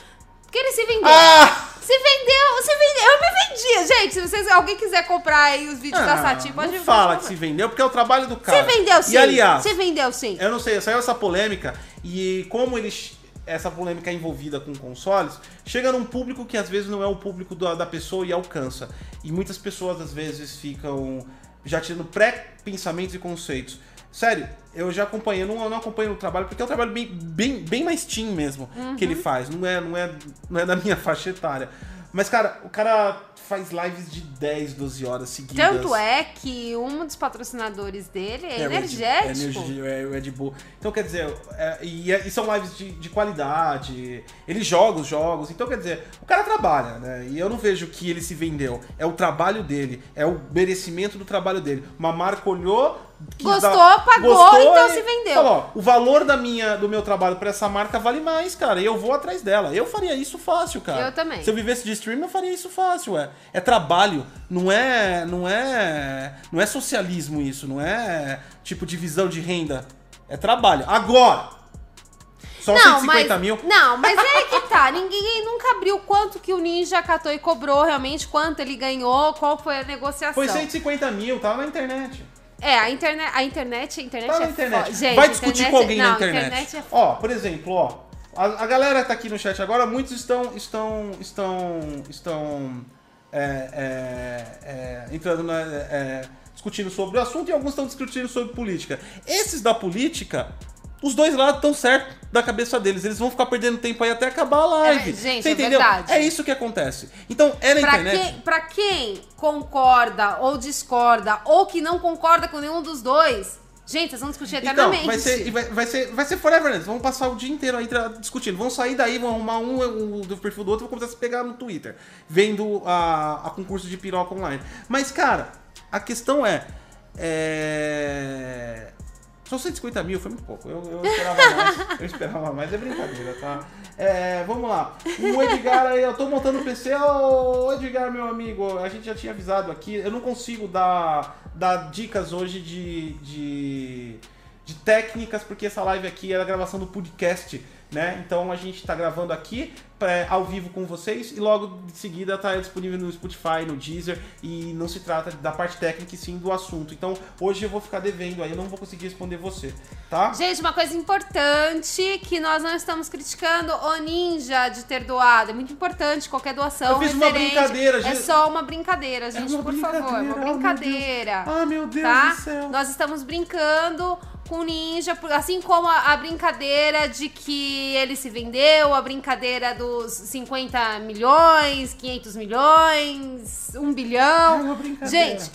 Porque ele se vendeu. Ah! Se vendeu, se vendeu. Eu me vendia, gente. Se vocês, alguém quiser comprar aí os vídeos da Ah, Sati, pode não fala que se vendeu, porque é o trabalho do cara. Se vendeu sim. E aliás, Se vendeu sim. Eu não sei, saiu essa polêmica e como eles. Essa polêmica envolvida com consoles, chega num público que às vezes não é o público da, da pessoa e alcança. E muitas pessoas às vezes ficam já tendo pré-pensamentos e conceitos. Sério, eu já acompanhei, eu não, não acompanho o trabalho, porque é um trabalho bem, bem, bem mais teen mesmo que ele faz. Não é, não, é, não é da minha faixa etária. Mas, cara, o cara faz lives de 10, 12 horas seguidas. Tanto é que um dos patrocinadores dele é, É, o Red- energético. É, energi- é Red Bull. Então, quer dizer, é, e, é- e são lives de, de qualidade, ele joga os jogos, então, quer dizer, o cara trabalha, né? E eu não vejo que ele se vendeu. É o trabalho dele, é o merecimento do trabalho dele. Uma marca olhou. Gostou, dar- pagou, então se vendeu. Falou, ó, o valor da minha, do meu trabalho pra essa marca vale mais, cara, e eu vou atrás dela. Eu faria isso fácil, cara. Eu também. Se eu vivesse de stream, eu faria isso fácil, ué. É trabalho, não é, não é, não é socialismo isso, não é tipo divisão de renda. É trabalho. Agora, só 150 mil. Não, mas é que tá. Ninguém nunca abriu quanto que o Ninja catou e cobrou realmente, quanto ele ganhou, qual foi a negociação. Foi 150 mil, tava na internet. É, a internet, a internet, a internet Tá na é internet. fo- Gente, Vai discutir internet- com alguém não, na a internet. é Ó, por exemplo, ó. A, a galera tá aqui no chat agora, muitos estão estão estão estão é, é, é, entrando na, é, discutindo sobre o assunto e alguns estão discutindo sobre política. Esses da política, os dois lados estão certos da cabeça deles. Eles vão ficar perdendo tempo aí até acabar a live. É, gente, Você é entendeu? verdade. É isso que acontece. Então, é na Pra internet. quem, pra quem concorda ou discorda, ou que não concorda com nenhum dos dois, gente, vocês vão discutir Então, eternamente. vai ser, vai, vai ser, vai ser forever, né? Vão passar o dia inteiro aí discutindo. Vão sair daí, vão arrumar um, um do perfil do outro e vão começar a se pegar no Twitter, vendo a, a concurso de piroca online. Mas, cara, a questão é. é... Só 150 mil foi muito pouco. Eu, eu esperava mais. Eu esperava mais. É brincadeira, tá? É, vamos lá. O Edgar aí, eu tô montando o PC. Ô, Edgar, meu amigo, a gente já tinha avisado aqui. Eu não consigo dar, dar dicas hoje de, de, de técnicas, porque essa live aqui é a gravação do podcast, né? Então a gente tá gravando aqui pra, ao vivo com vocês e logo de seguida tá disponível no Spotify, no Deezer e não se trata da parte técnica e sim do assunto. Então hoje eu vou ficar devendo aí, eu não vou conseguir responder você, tá? Gente, uma coisa importante que nós não estamos criticando o ninja de ter doado. É muito importante qualquer doação. Eu fiz uma brincadeira, É gente. só uma brincadeira, gente, uma por favor. brincadeira, Uma oh, meu brincadeira. Ah, meu Deus tá? do céu. Nós estamos brincando com o ninja, assim como a, a brincadeira de que ele se vendeu, a brincadeira dos 50 milhões, 500 milhões, 1 bilhão. É uma brincadeira. Gente,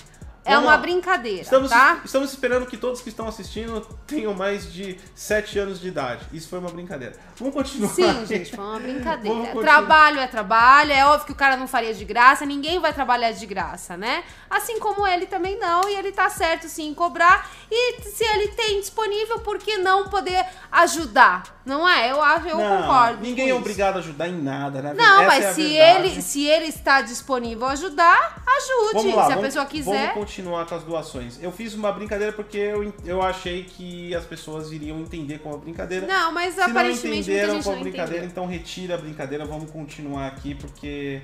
É uma lá. brincadeira, Estamos, tá? estamos esperando que todos que estão assistindo tenham mais de 7 anos de idade. Isso foi uma brincadeira. Vamos continuar. Sim, gente, foi uma brincadeira. Trabalho é trabalho, é óbvio que o cara não faria de graça, ninguém vai trabalhar de graça, né? Assim como ele também não, e ele tá certo sim em cobrar. E se ele tem disponível, por que não poder ajudar? Não é? Eu acho, eu Não, concordo. Ninguém é obrigado a ajudar em nada, né? Não, Essa mas é se verdade. ele, se ele está disponível a ajudar, ajude. Lá, se a vamos, pessoa quiser. Vamos continuar com as doações. Eu fiz uma brincadeira porque eu, eu achei que as pessoas iriam entender como uma brincadeira. Não, mas Se não aparentemente muita entenderam como não brincadeira, entendeu. então retira a brincadeira. Vamos continuar aqui porque.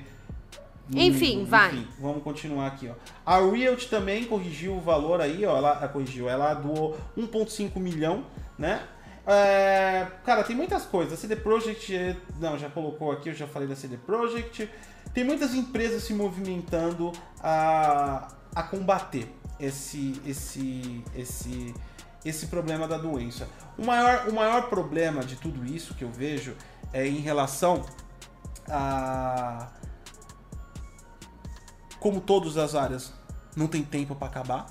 Enfim, vai. vamos continuar aqui, ó. A Realty também corrigiu o valor aí, ó. Ela, ela corrigiu, ela doou 1,5 milhão, né? É, cara, tem muitas coisas. A CD Projekt, é, não, já colocou aqui, eu já falei da CD Projekt. Tem muitas empresas se movimentando a, a combater esse, esse, esse, esse problema da doença. O maior, o maior problema de tudo isso que eu vejo é em relação a. Como todas as áreas, não tem tempo pra acabar.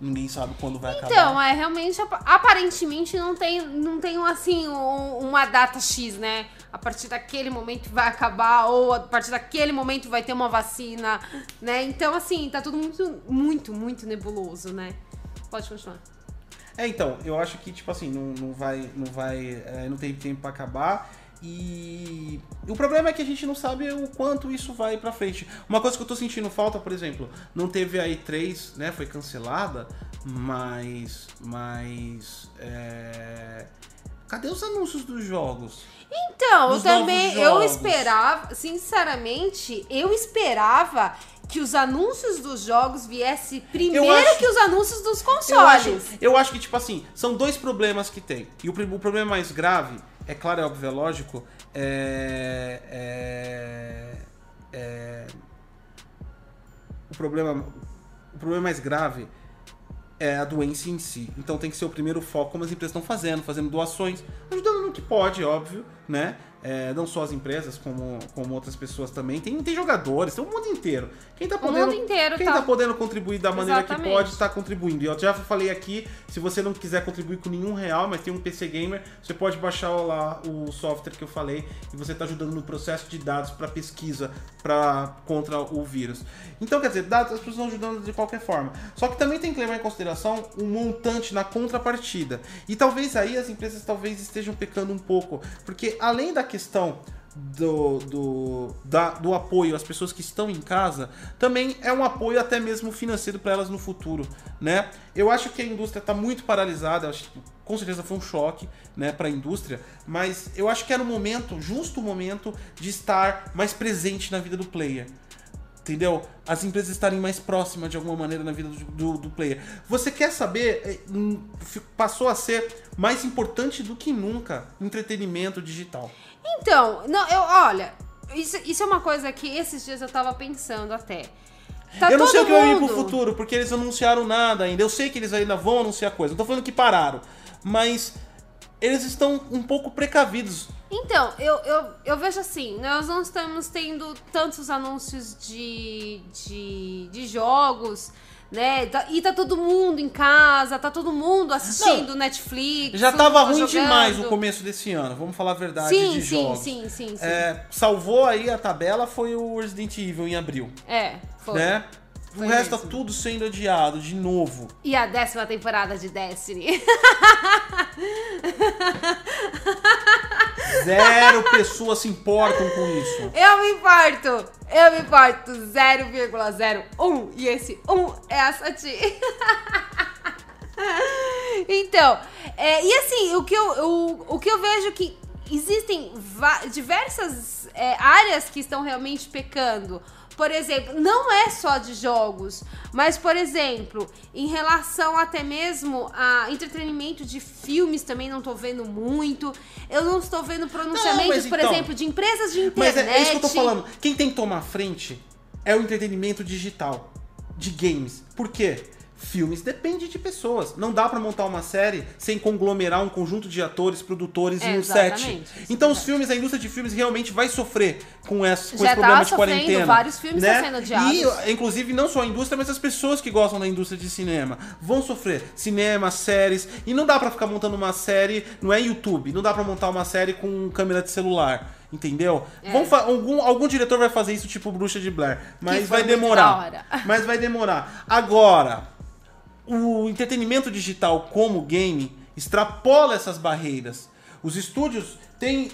Ninguém sabe quando vai acabar. Então, é realmente, ap- aparentemente não tem, não tem assim um- uma data X, né? A partir daquele momento vai acabar, ou a partir daquele momento vai ter uma vacina, né? Então, assim, tá tudo muito, muito, muito nebuloso, né? Pode continuar. É, então, eu acho que, tipo assim, não, não vai. Não vai. é, não tem tempo pra acabar. E o problema é que a gente não sabe o quanto isso vai pra frente. Uma coisa que eu tô sentindo falta, por exemplo, não teve a E3, né? Foi cancelada, mas. Mas. é, Cadê os anúncios dos jogos? Então, eu Dos também, novos eu esperava, sinceramente, eu esperava que os anúncios dos jogos viessem primeiro acho- que os anúncios dos Eu consoles. acho, eu acho que, tipo assim, são dois problemas que tem. E o, o problema mais grave, é claro, é óbvio, é lógico, é. é, é- o, problema, o problema mais grave é a doença em si. Então tem que ser o primeiro foco, como as empresas estão fazendo, fazendo doações, ajudando no que pode, óbvio, né? É, não só as empresas, como, como outras pessoas também. Tem, tem jogadores, tem o mundo inteiro. Quem tá O podendo, inteiro quem tá- tá podendo contribuir da maneira Exatamente. que pode, está contribuindo. E eu já falei aqui, se você não quiser contribuir com nenhum real, mas tem um PC Gamer, você pode baixar lá o software que eu falei e você está ajudando no processo de dados para pesquisa pra, contra o vírus. Então, quer dizer, dados as pessoas estão ajudando de qualquer forma. Só que também tem que levar em consideração um montante na contrapartida. E talvez aí as empresas talvez estejam pecando um pouco, porque além da questão do, do, da- do apoio às pessoas que estão em casa, também é um apoio até mesmo financeiro para elas no futuro, né? Eu acho que a indústria está muito paralisada, acho que com certeza foi um choque, né, para a indústria, mas eu acho que era o momento, justo o momento de estar mais presente na vida do player. Entendeu? As empresas estarem mais próximas de alguma maneira na vida do, do- do player. Você quer saber? eh, hum, Passou a ser mais importante do que nunca entretenimento digital. Então, não, eu, olha, isso, isso é uma coisa que esses dias eu tava pensando até. Tá eu não sei o que vai vir pro futuro, porque eles anunciaram nada ainda. Eu sei que eles ainda vão anunciar coisa. Não tô falando que pararam. Mas eles estão um pouco precavidos. Então, eu, eu, eu vejo assim, nós não estamos tendo tantos anúncios de, de, de jogos, né? Tá- E tá todo mundo em casa, tá todo mundo assistindo Netflix. Já tava mundo ruim jogando. demais o começo desse ano, vamos falar a verdade Sim, de sim, jogos. sim, sim, sim. É, salvou aí a tabela foi o Resident Evil em abril, É, foi. né? Foi o resto tá mesmo. tudo sendo adiado de novo. E a décima temporada de Destiny. Zero pessoas se importam com isso. Eu me importo! Eu me importo 0,01 e esse 1 é a Sati. então, é, e assim, o que eu, o, o que eu vejo que existem diversas é, áreas que estão realmente pecando. Por exemplo, não é só de jogos, mas, por exemplo, em relação até mesmo a entretenimento de filmes também não tô vendo muito. Eu não estou vendo pronunciamentos, mas por então- exemplo, de empresas de Mas internet. é, é isso que eu tô falando. Quem tem que tomar frente é o entretenimento digital de games. Por quê? Filmes depende de pessoas. Não dá pra montar uma série sem conglomerar um conjunto de atores, produtores É, e um set. é Então os filmes, a indústria de filmes realmente vai sofrer com, essa, com Já esse tá problema de quarentena. vários filmes né? estão sendo adiados. E, inclusive, não só a indústria, mas as pessoas que gostam da indústria de cinema vão sofrer. Cinema, séries. E não dá pra ficar montando uma série, não é YouTube, não dá pra montar uma série com câmera de celular. Entendeu? É. Vão algum, algum diretor vai fazer isso tipo Bruxa de Blair. Mas vai demorar. Mas vai demorar. Agora, o entretenimento digital como game extrapola essas barreiras. Os estúdios têm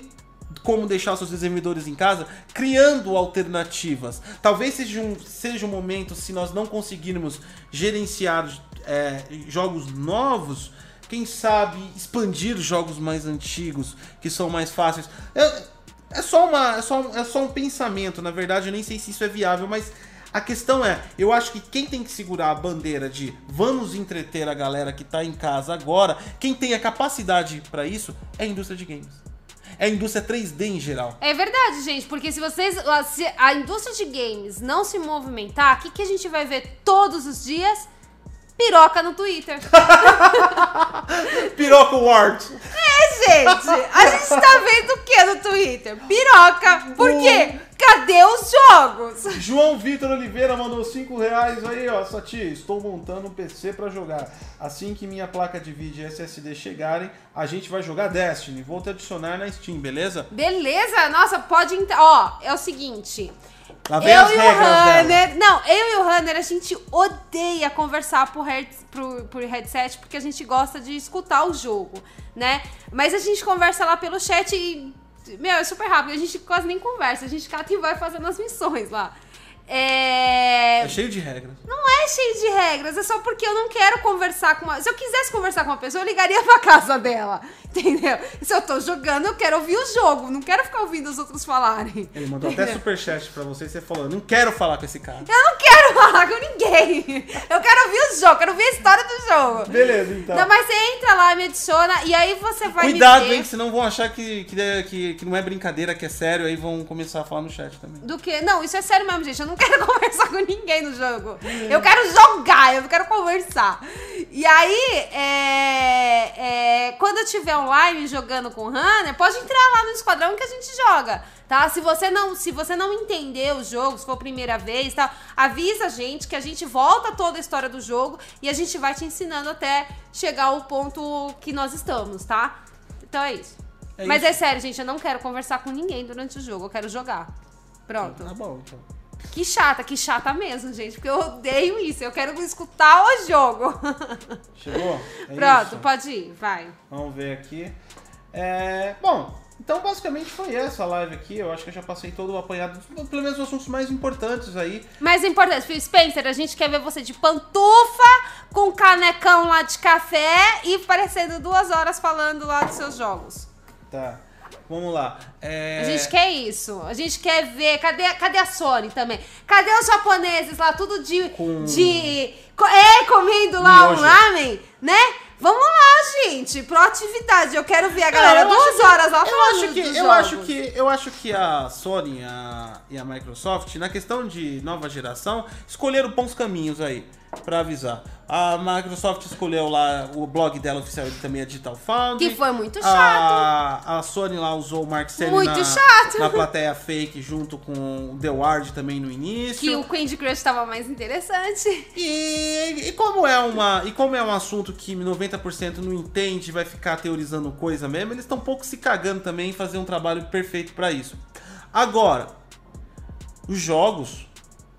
como deixar seus desenvolvedores em casa criando alternativas. Talvez seja um, seja um momento, se nós não conseguirmos gerenciar é, jogos novos, quem sabe expandir jogos mais antigos, que são mais fáceis. Eu- é só, uma, é, só, é só um pensamento, na verdade, eu nem sei se isso é viável, mas a questão é, eu acho que quem tem que segurar a bandeira de vamos entreter a galera que tá em casa agora, quem tem a capacidade pra isso é a indústria de games. É a indústria 3D em geral. É verdade, gente, porque se vocês. Se a indústria de games não se movimentar, o que, que a gente vai ver todos os dias? Piroca no Twitter. Piroca Ward! É, gente! A gente tá vendo o que no Twitter? Piroca! Por quê? Cadê os jogos? João Vitor Oliveira mandou 5 reais aí, ó. Sati, estou montando um PC pra jogar. Assim que minha placa de vídeo e SSD chegarem, a gente vai jogar Destiny. Vou te adicionar na Steam, beleza? Beleza? Nossa, pode entrar. Ó, é o seguinte. Lá vem eu as e o regras dela. Não, eu e o Runner, a gente odeia conversar por, head, por, por headset porque a gente gosta de escutar o jogo, né? Mas a gente conversa lá pelo chat e. Meu, é super rápido. A gente quase nem conversa. A gente cata e vai fazendo as missões lá. É. É cheio de regras. Não é cheio de regras, é só porque eu não quero conversar com uma. Se eu quisesse conversar com uma pessoa, eu ligaria pra casa dela. Entendeu? Se eu tô jogando, eu quero ouvir o jogo, não quero ficar ouvindo os outros falarem. Ele mandou até superchat pra você e você falou: não quero falar com esse cara. Eu não quero falar com ninguém. Eu quero ouvir o jogo, quero ouvir a história do jogo. Beleza, então. Não, mas você entra lá, me adiciona e aí você vai Cuidado, me ver hein, que senão vão achar que, que, que, que não é brincadeira, que é sério, aí vão começar a falar no chat também. do que. Não, isso é sério mesmo, gente. Eu não quero conversar com ninguém no jogo. Eu quero jogar, eu não quero conversar. E aí, é, é, quando eu estiver online jogando com o Runner, pode entrar lá no esquadrão que a gente joga. Tá? Se você não, se você não entender o jogo, se for a primeira vez, tá? avisa a gente que a gente volta toda a história do jogo e a gente vai te ensinando até chegar ao ponto que nós estamos, tá? Então é isso. É Mas isso. é sério, gente, eu não quero conversar com ninguém durante o jogo, eu quero jogar. Pronto. Tá bom, então. Que chata, que chata mesmo, gente, porque eu odeio isso. Eu quero escutar o jogo. Chegou? É Pronto, isso. pode ir, vai. Vamos ver aqui. É, bom, então basicamente foi essa a live aqui. Eu acho que eu já passei todo o apanhado, pelo menos os assuntos mais importantes aí. Mais importante, Phil Spencer, a gente quer ver você de pantufa, com canecão lá de café e parecendo duas horas falando lá dos seus jogos. Tá. Vamos lá. É, A gente quer isso. A gente quer ver. Cadê, cadê a Sony também? Cadê os japoneses lá, tudo de. Com- de co- é, comendo lá Miojo. um ramen, né? Vamos lá, gente. Proatividade. Eu quero ver a galera duas acho que- horas lá eu falando acho que dos eu jogos. acho que eu acho que a Sony a- e a Microsoft na questão de nova geração escolheram bons caminhos aí pra avisar. A Microsoft escolheu lá o blog dela oficial ele também é Digital Foundry. Que foi muito chato. A, a Sony lá usou o Mark Cerny Muito na, chato. na plateia fake junto com o The Ward também no início. Que o Candy Crush tava mais interessante. E, e como é uma e como é um assunto que 90% não entende, vai ficar teorizando coisa mesmo, eles estão um pouco se cagando também em fazer um trabalho perfeito pra isso. Agora, os jogos,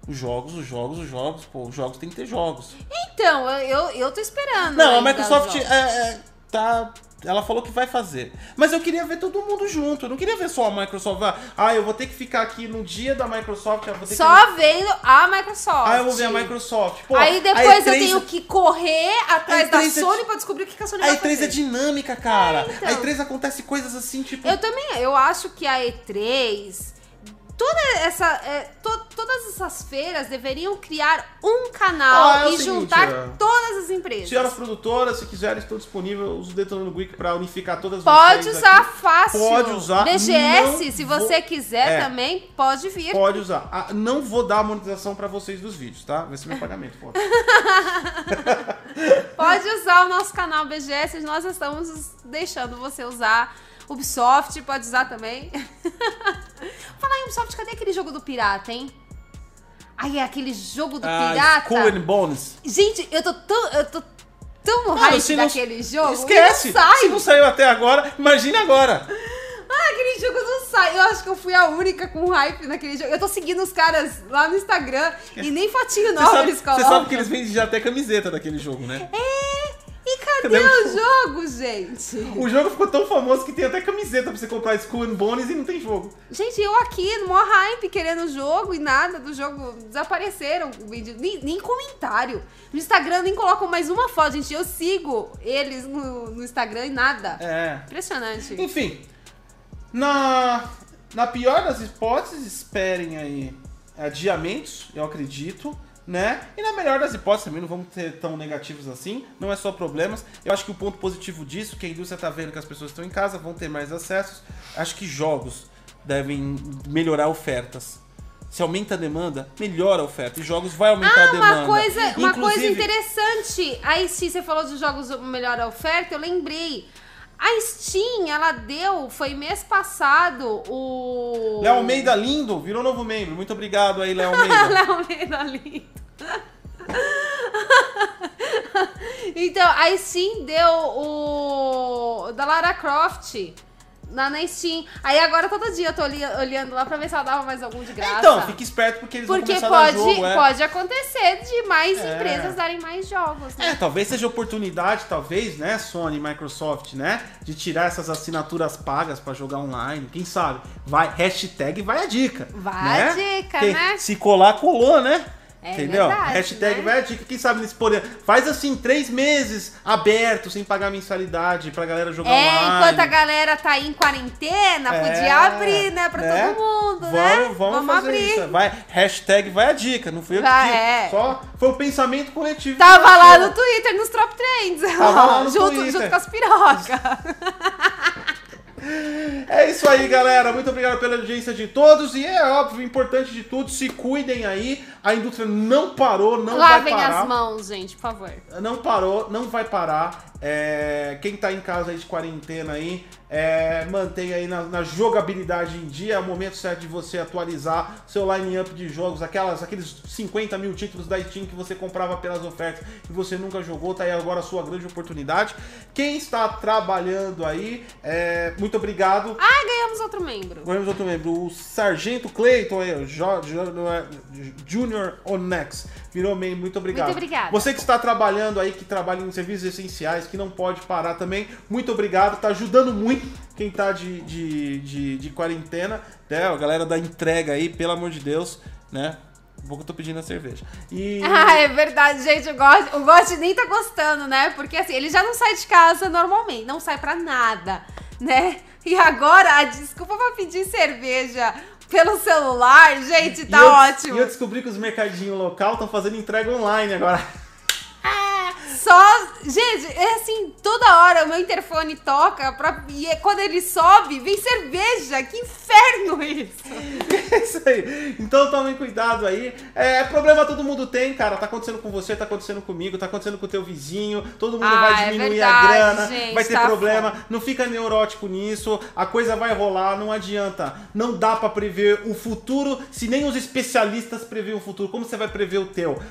os jogos, os jogos, os jogos, pô, os jogos tem que ter jogos. Então, eu, eu, tô esperando. Não, a Microsoft é, é, tá ela falou que vai fazer. Mas eu queria ver todo mundo junto. Eu não queria ver só a Microsoft. Ah, Ah, eu vou ter que ficar aqui no dia da Microsoft. Ter que... Só vendo a Microsoft. Ah, eu vou ver a Microsoft. Pô, Aí a depois eu E3 tenho que correr atrás da A E3 é Sony pra descobrir o que que a Sony A vai E3 fazer. é dinâmica, cara. É, então. A E3 acontece coisas assim, tipo. Eu também, eu acho que a E3 toda essa, é, to- todas essas feiras deveriam criar um canal Ah, é e seguinte, juntar é. todas as empresas. Senhoras produtoras, se quiserem, estou disponível. Uso o Detonando Geek para unificar todas Pode vocês usar aqui. fácil. Pode usar, BGS, não se vou- você quiser É. também, pode vir. Pode usar. Ah, não vou dar a monetização para vocês dos vídeos, tá? Vai ser meu pagamento. Pode usar o nosso canal BGS, nós estamos deixando você usar. Ubisoft pode usar também. Falar em Ubisoft, cadê aquele jogo do pirata, hein? Ai, é aquele jogo do Ah, pirata. Skull and Bones. Gente, eu tô tão, eu tô tão no Mano, hype se não- daquele jogo. Esquece! Não sai. Se não saiu até agora, imagine agora. Ah, aquele jogo não sai. Eu acho que eu fui a única com hype naquele jogo. Eu tô seguindo os caras lá no Instagram e nem fotinho nova sabe, eles colocam. você sabe que eles vendem já até camiseta daquele jogo, né? É! E cadê Cadê o o jogo, gente? O jogo ficou tão famoso que tem até camiseta pra você comprar Skull and Bones e não tem jogo. Gente, eu aqui no maior hype querendo o jogo e nada do jogo desapareceram. Nem, nem comentário. No Instagram nem colocam mais uma foto, gente. Eu sigo eles no, no Instagram e nada. É. Impressionante. Enfim, na, na pior das hipóteses, esperem aí adiamentos, eu acredito, né? E na melhor das hipóteses também não vamos ter tão negativos assim, não é só problemas. Eu acho que o ponto positivo disso, que a indústria tá vendo que as pessoas estão em casa, vão ter mais acessos. Acho que jogos devem melhorar ofertas. Se aumenta a demanda, melhora a oferta. E jogos vai aumentar a Ah, demanda. uma coisa, uma coisa Inclusive- interessante. Aí, se você falou de jogos melhor a oferta, eu lembrei. A Steam, ela deu, foi mês passado, o. Léo Almeida lindo, virou novo membro. Muito obrigado aí, Léo Almeida. Léo Almeida lindo. Então, a Steam deu o. da Lara Croft. Na, na Steam. Aí agora todo dia eu tô olhando lá pra ver se ela dava mais algum de graça. Então, fique esperto porque eles Porque vão começar pode, jogo, é. pode acontecer de mais É. empresas darem mais jogos, né? É, talvez seja oportunidade, talvez, né, Sony, Microsoft, né, de tirar essas assinaturas pagas pra jogar online, quem sabe? Vai, hashtag vai a dica. Vai né? a dica, Quem- né? Se colar, colou, né? É Entendeu? verdade, hashtag né? vai a dica, quem sabe nesse poder. Faz assim, três meses aberto, sem pagar mensalidade, pra galera jogar É, online. enquanto a galera tá aí em quarentena, É, podia abrir, né, pra né? todo mundo, vamos, né? Vamos, fazer abrir. isso. Vai, hashtag vai a dica, não fui eu que Vai, é. Só foi o pensamento coletivo. Tava lá no Twitter, nos Top Trends. Tava lá no junto, Twitter. junto com as pirocas. É isso aí, galera. Muito obrigado pela audiência de todos. E é óbvio, importante de tudo, se cuidem aí. A indústria não parou, não Lavem vai parar. as mãos, gente, por favor. Não parou, não vai parar. É, quem tá em casa aí de quarentena aí, é, mantenha aí na, na jogabilidade em dia. É o momento certo de você atualizar seu line-up de jogos, aquelas, aqueles 50 mil títulos da Steam que você comprava pelas ofertas e você nunca jogou, tá aí agora a sua grande oportunidade. Quem está trabalhando aí, é, muito obrigado. Ah, ganhamos outro membro. Ganhamos outro membro, o Sargento Clayton aí, Jo- Junior Onex. Virou membro, muito obrigado. Muito obrigada. Você que está trabalhando aí, que trabalha em serviços essenciais, que não pode parar também, muito obrigado. Tá ajudando muito quem tá de, de, de, de quarentena, né? A galera da entrega aí, pelo amor de Deus, né? Um pouco eu tô pedindo a cerveja. E. Ah, é verdade, gente. O Gotti, o nem tá gostando, né? Porque assim, ele já não sai de casa normalmente, não sai pra nada, né? E agora a desculpa pra pedir cerveja pelo celular, gente, tá e eu, ótimo. E eu descobri que os mercadinhos local estão fazendo entrega online agora. Só. Gente, é assim, toda hora o meu interfone toca pra, e é- quando ele sobe, vem cerveja. Que inferno isso! É isso aí. Então tomem cuidado aí. É, problema todo mundo tem, cara. Tá acontecendo com você, tá acontecendo comigo, tá acontecendo com o teu vizinho. Todo mundo Ah, vai é diminuir a verdade, grana, gente, vai ter tá problema. foda. Não fica neurótico nisso. A coisa vai rolar, não adianta. Não dá pra prever o futuro se nem os especialistas preveem o futuro. Como você vai prever o teu?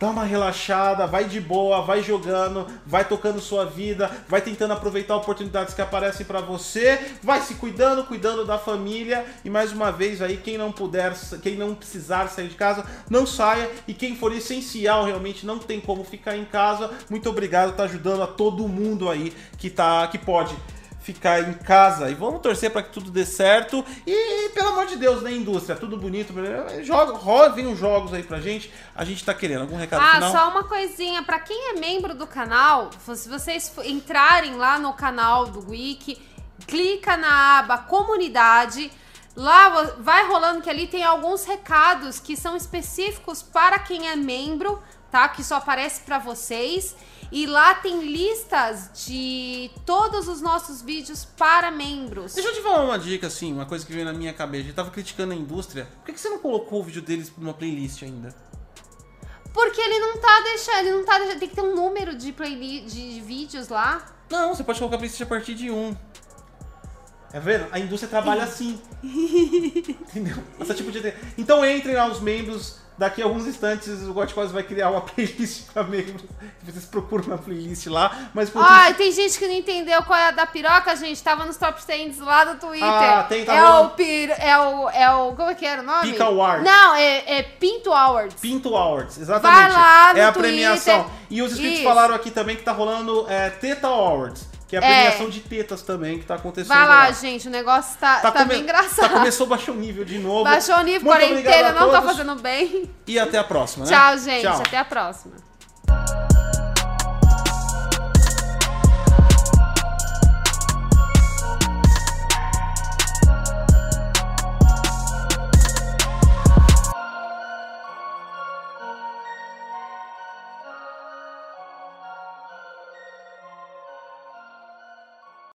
Dá uma relaxada, vai de boa, vai jogando, vai tocando sua vida, vai tentando aproveitar oportunidades que aparecem pra você, vai se cuidando, cuidando da família. E mais uma vez aí quem não puder, quem não precisar sair de casa, não saia. E quem for essencial realmente não tem como ficar em casa. Muito obrigado, tá ajudando a todo mundo aí que tá que pode ficar em casa e vamos torcer para que tudo dê certo e pelo amor de Deus, né, indústria, tudo bonito, joga, rodem os jogos aí pra gente. A gente tá querendo algum recado Ah, final? só uma coisinha. Pra quem é membro do canal, se vocês entrarem lá no canal do Wiki, clica na aba comunidade. Lá vai rolando que ali tem alguns recados que são específicos para quem é membro, tá? Que só aparece para vocês. E lá tem listas de todos os nossos vídeos para membros. Deixa eu te falar uma dica, assim, uma coisa que veio na minha cabeça. Eu tava criticando a indústria. Por que, que você não colocou o vídeo deles numa playlist ainda? Porque ele não tá deixando, ele não tá deixando, tem que ter um número de playlist de vídeos lá. Não, você pode colocar a playlist a partir de um. É vendo? A indústria trabalha assim. Entendeu? Esse tipo de... Então entrem lá os membros. Daqui a alguns instantes o Godcause vai criar uma playlist pra membros. Vocês procuram uma playlist lá. Mas por Ai, tem gente que não entendeu qual é a da piroca, gente. Tava nos top 10 lá do Twitter. Ah, tem, tá é rolando. o pir, é o é o como é que era o nome? Pica Awards. Não, é, é Pinto Awards. Pinto Awards, exatamente. Vai lá no é a Twitter. premiação. E os inscritos falaram aqui também que tá rolando é, Teta Awards, que é a É. premiação de tetas também que tá acontecendo. Vai lá, gente, o negócio tá, tá, come- bem engraçado. Tá, começou, baixou o nível de novo. Baixou o nível, quarentena não tá fazendo bem. E até a próxima, né? Tchau, gente. Tchau. Até a próxima.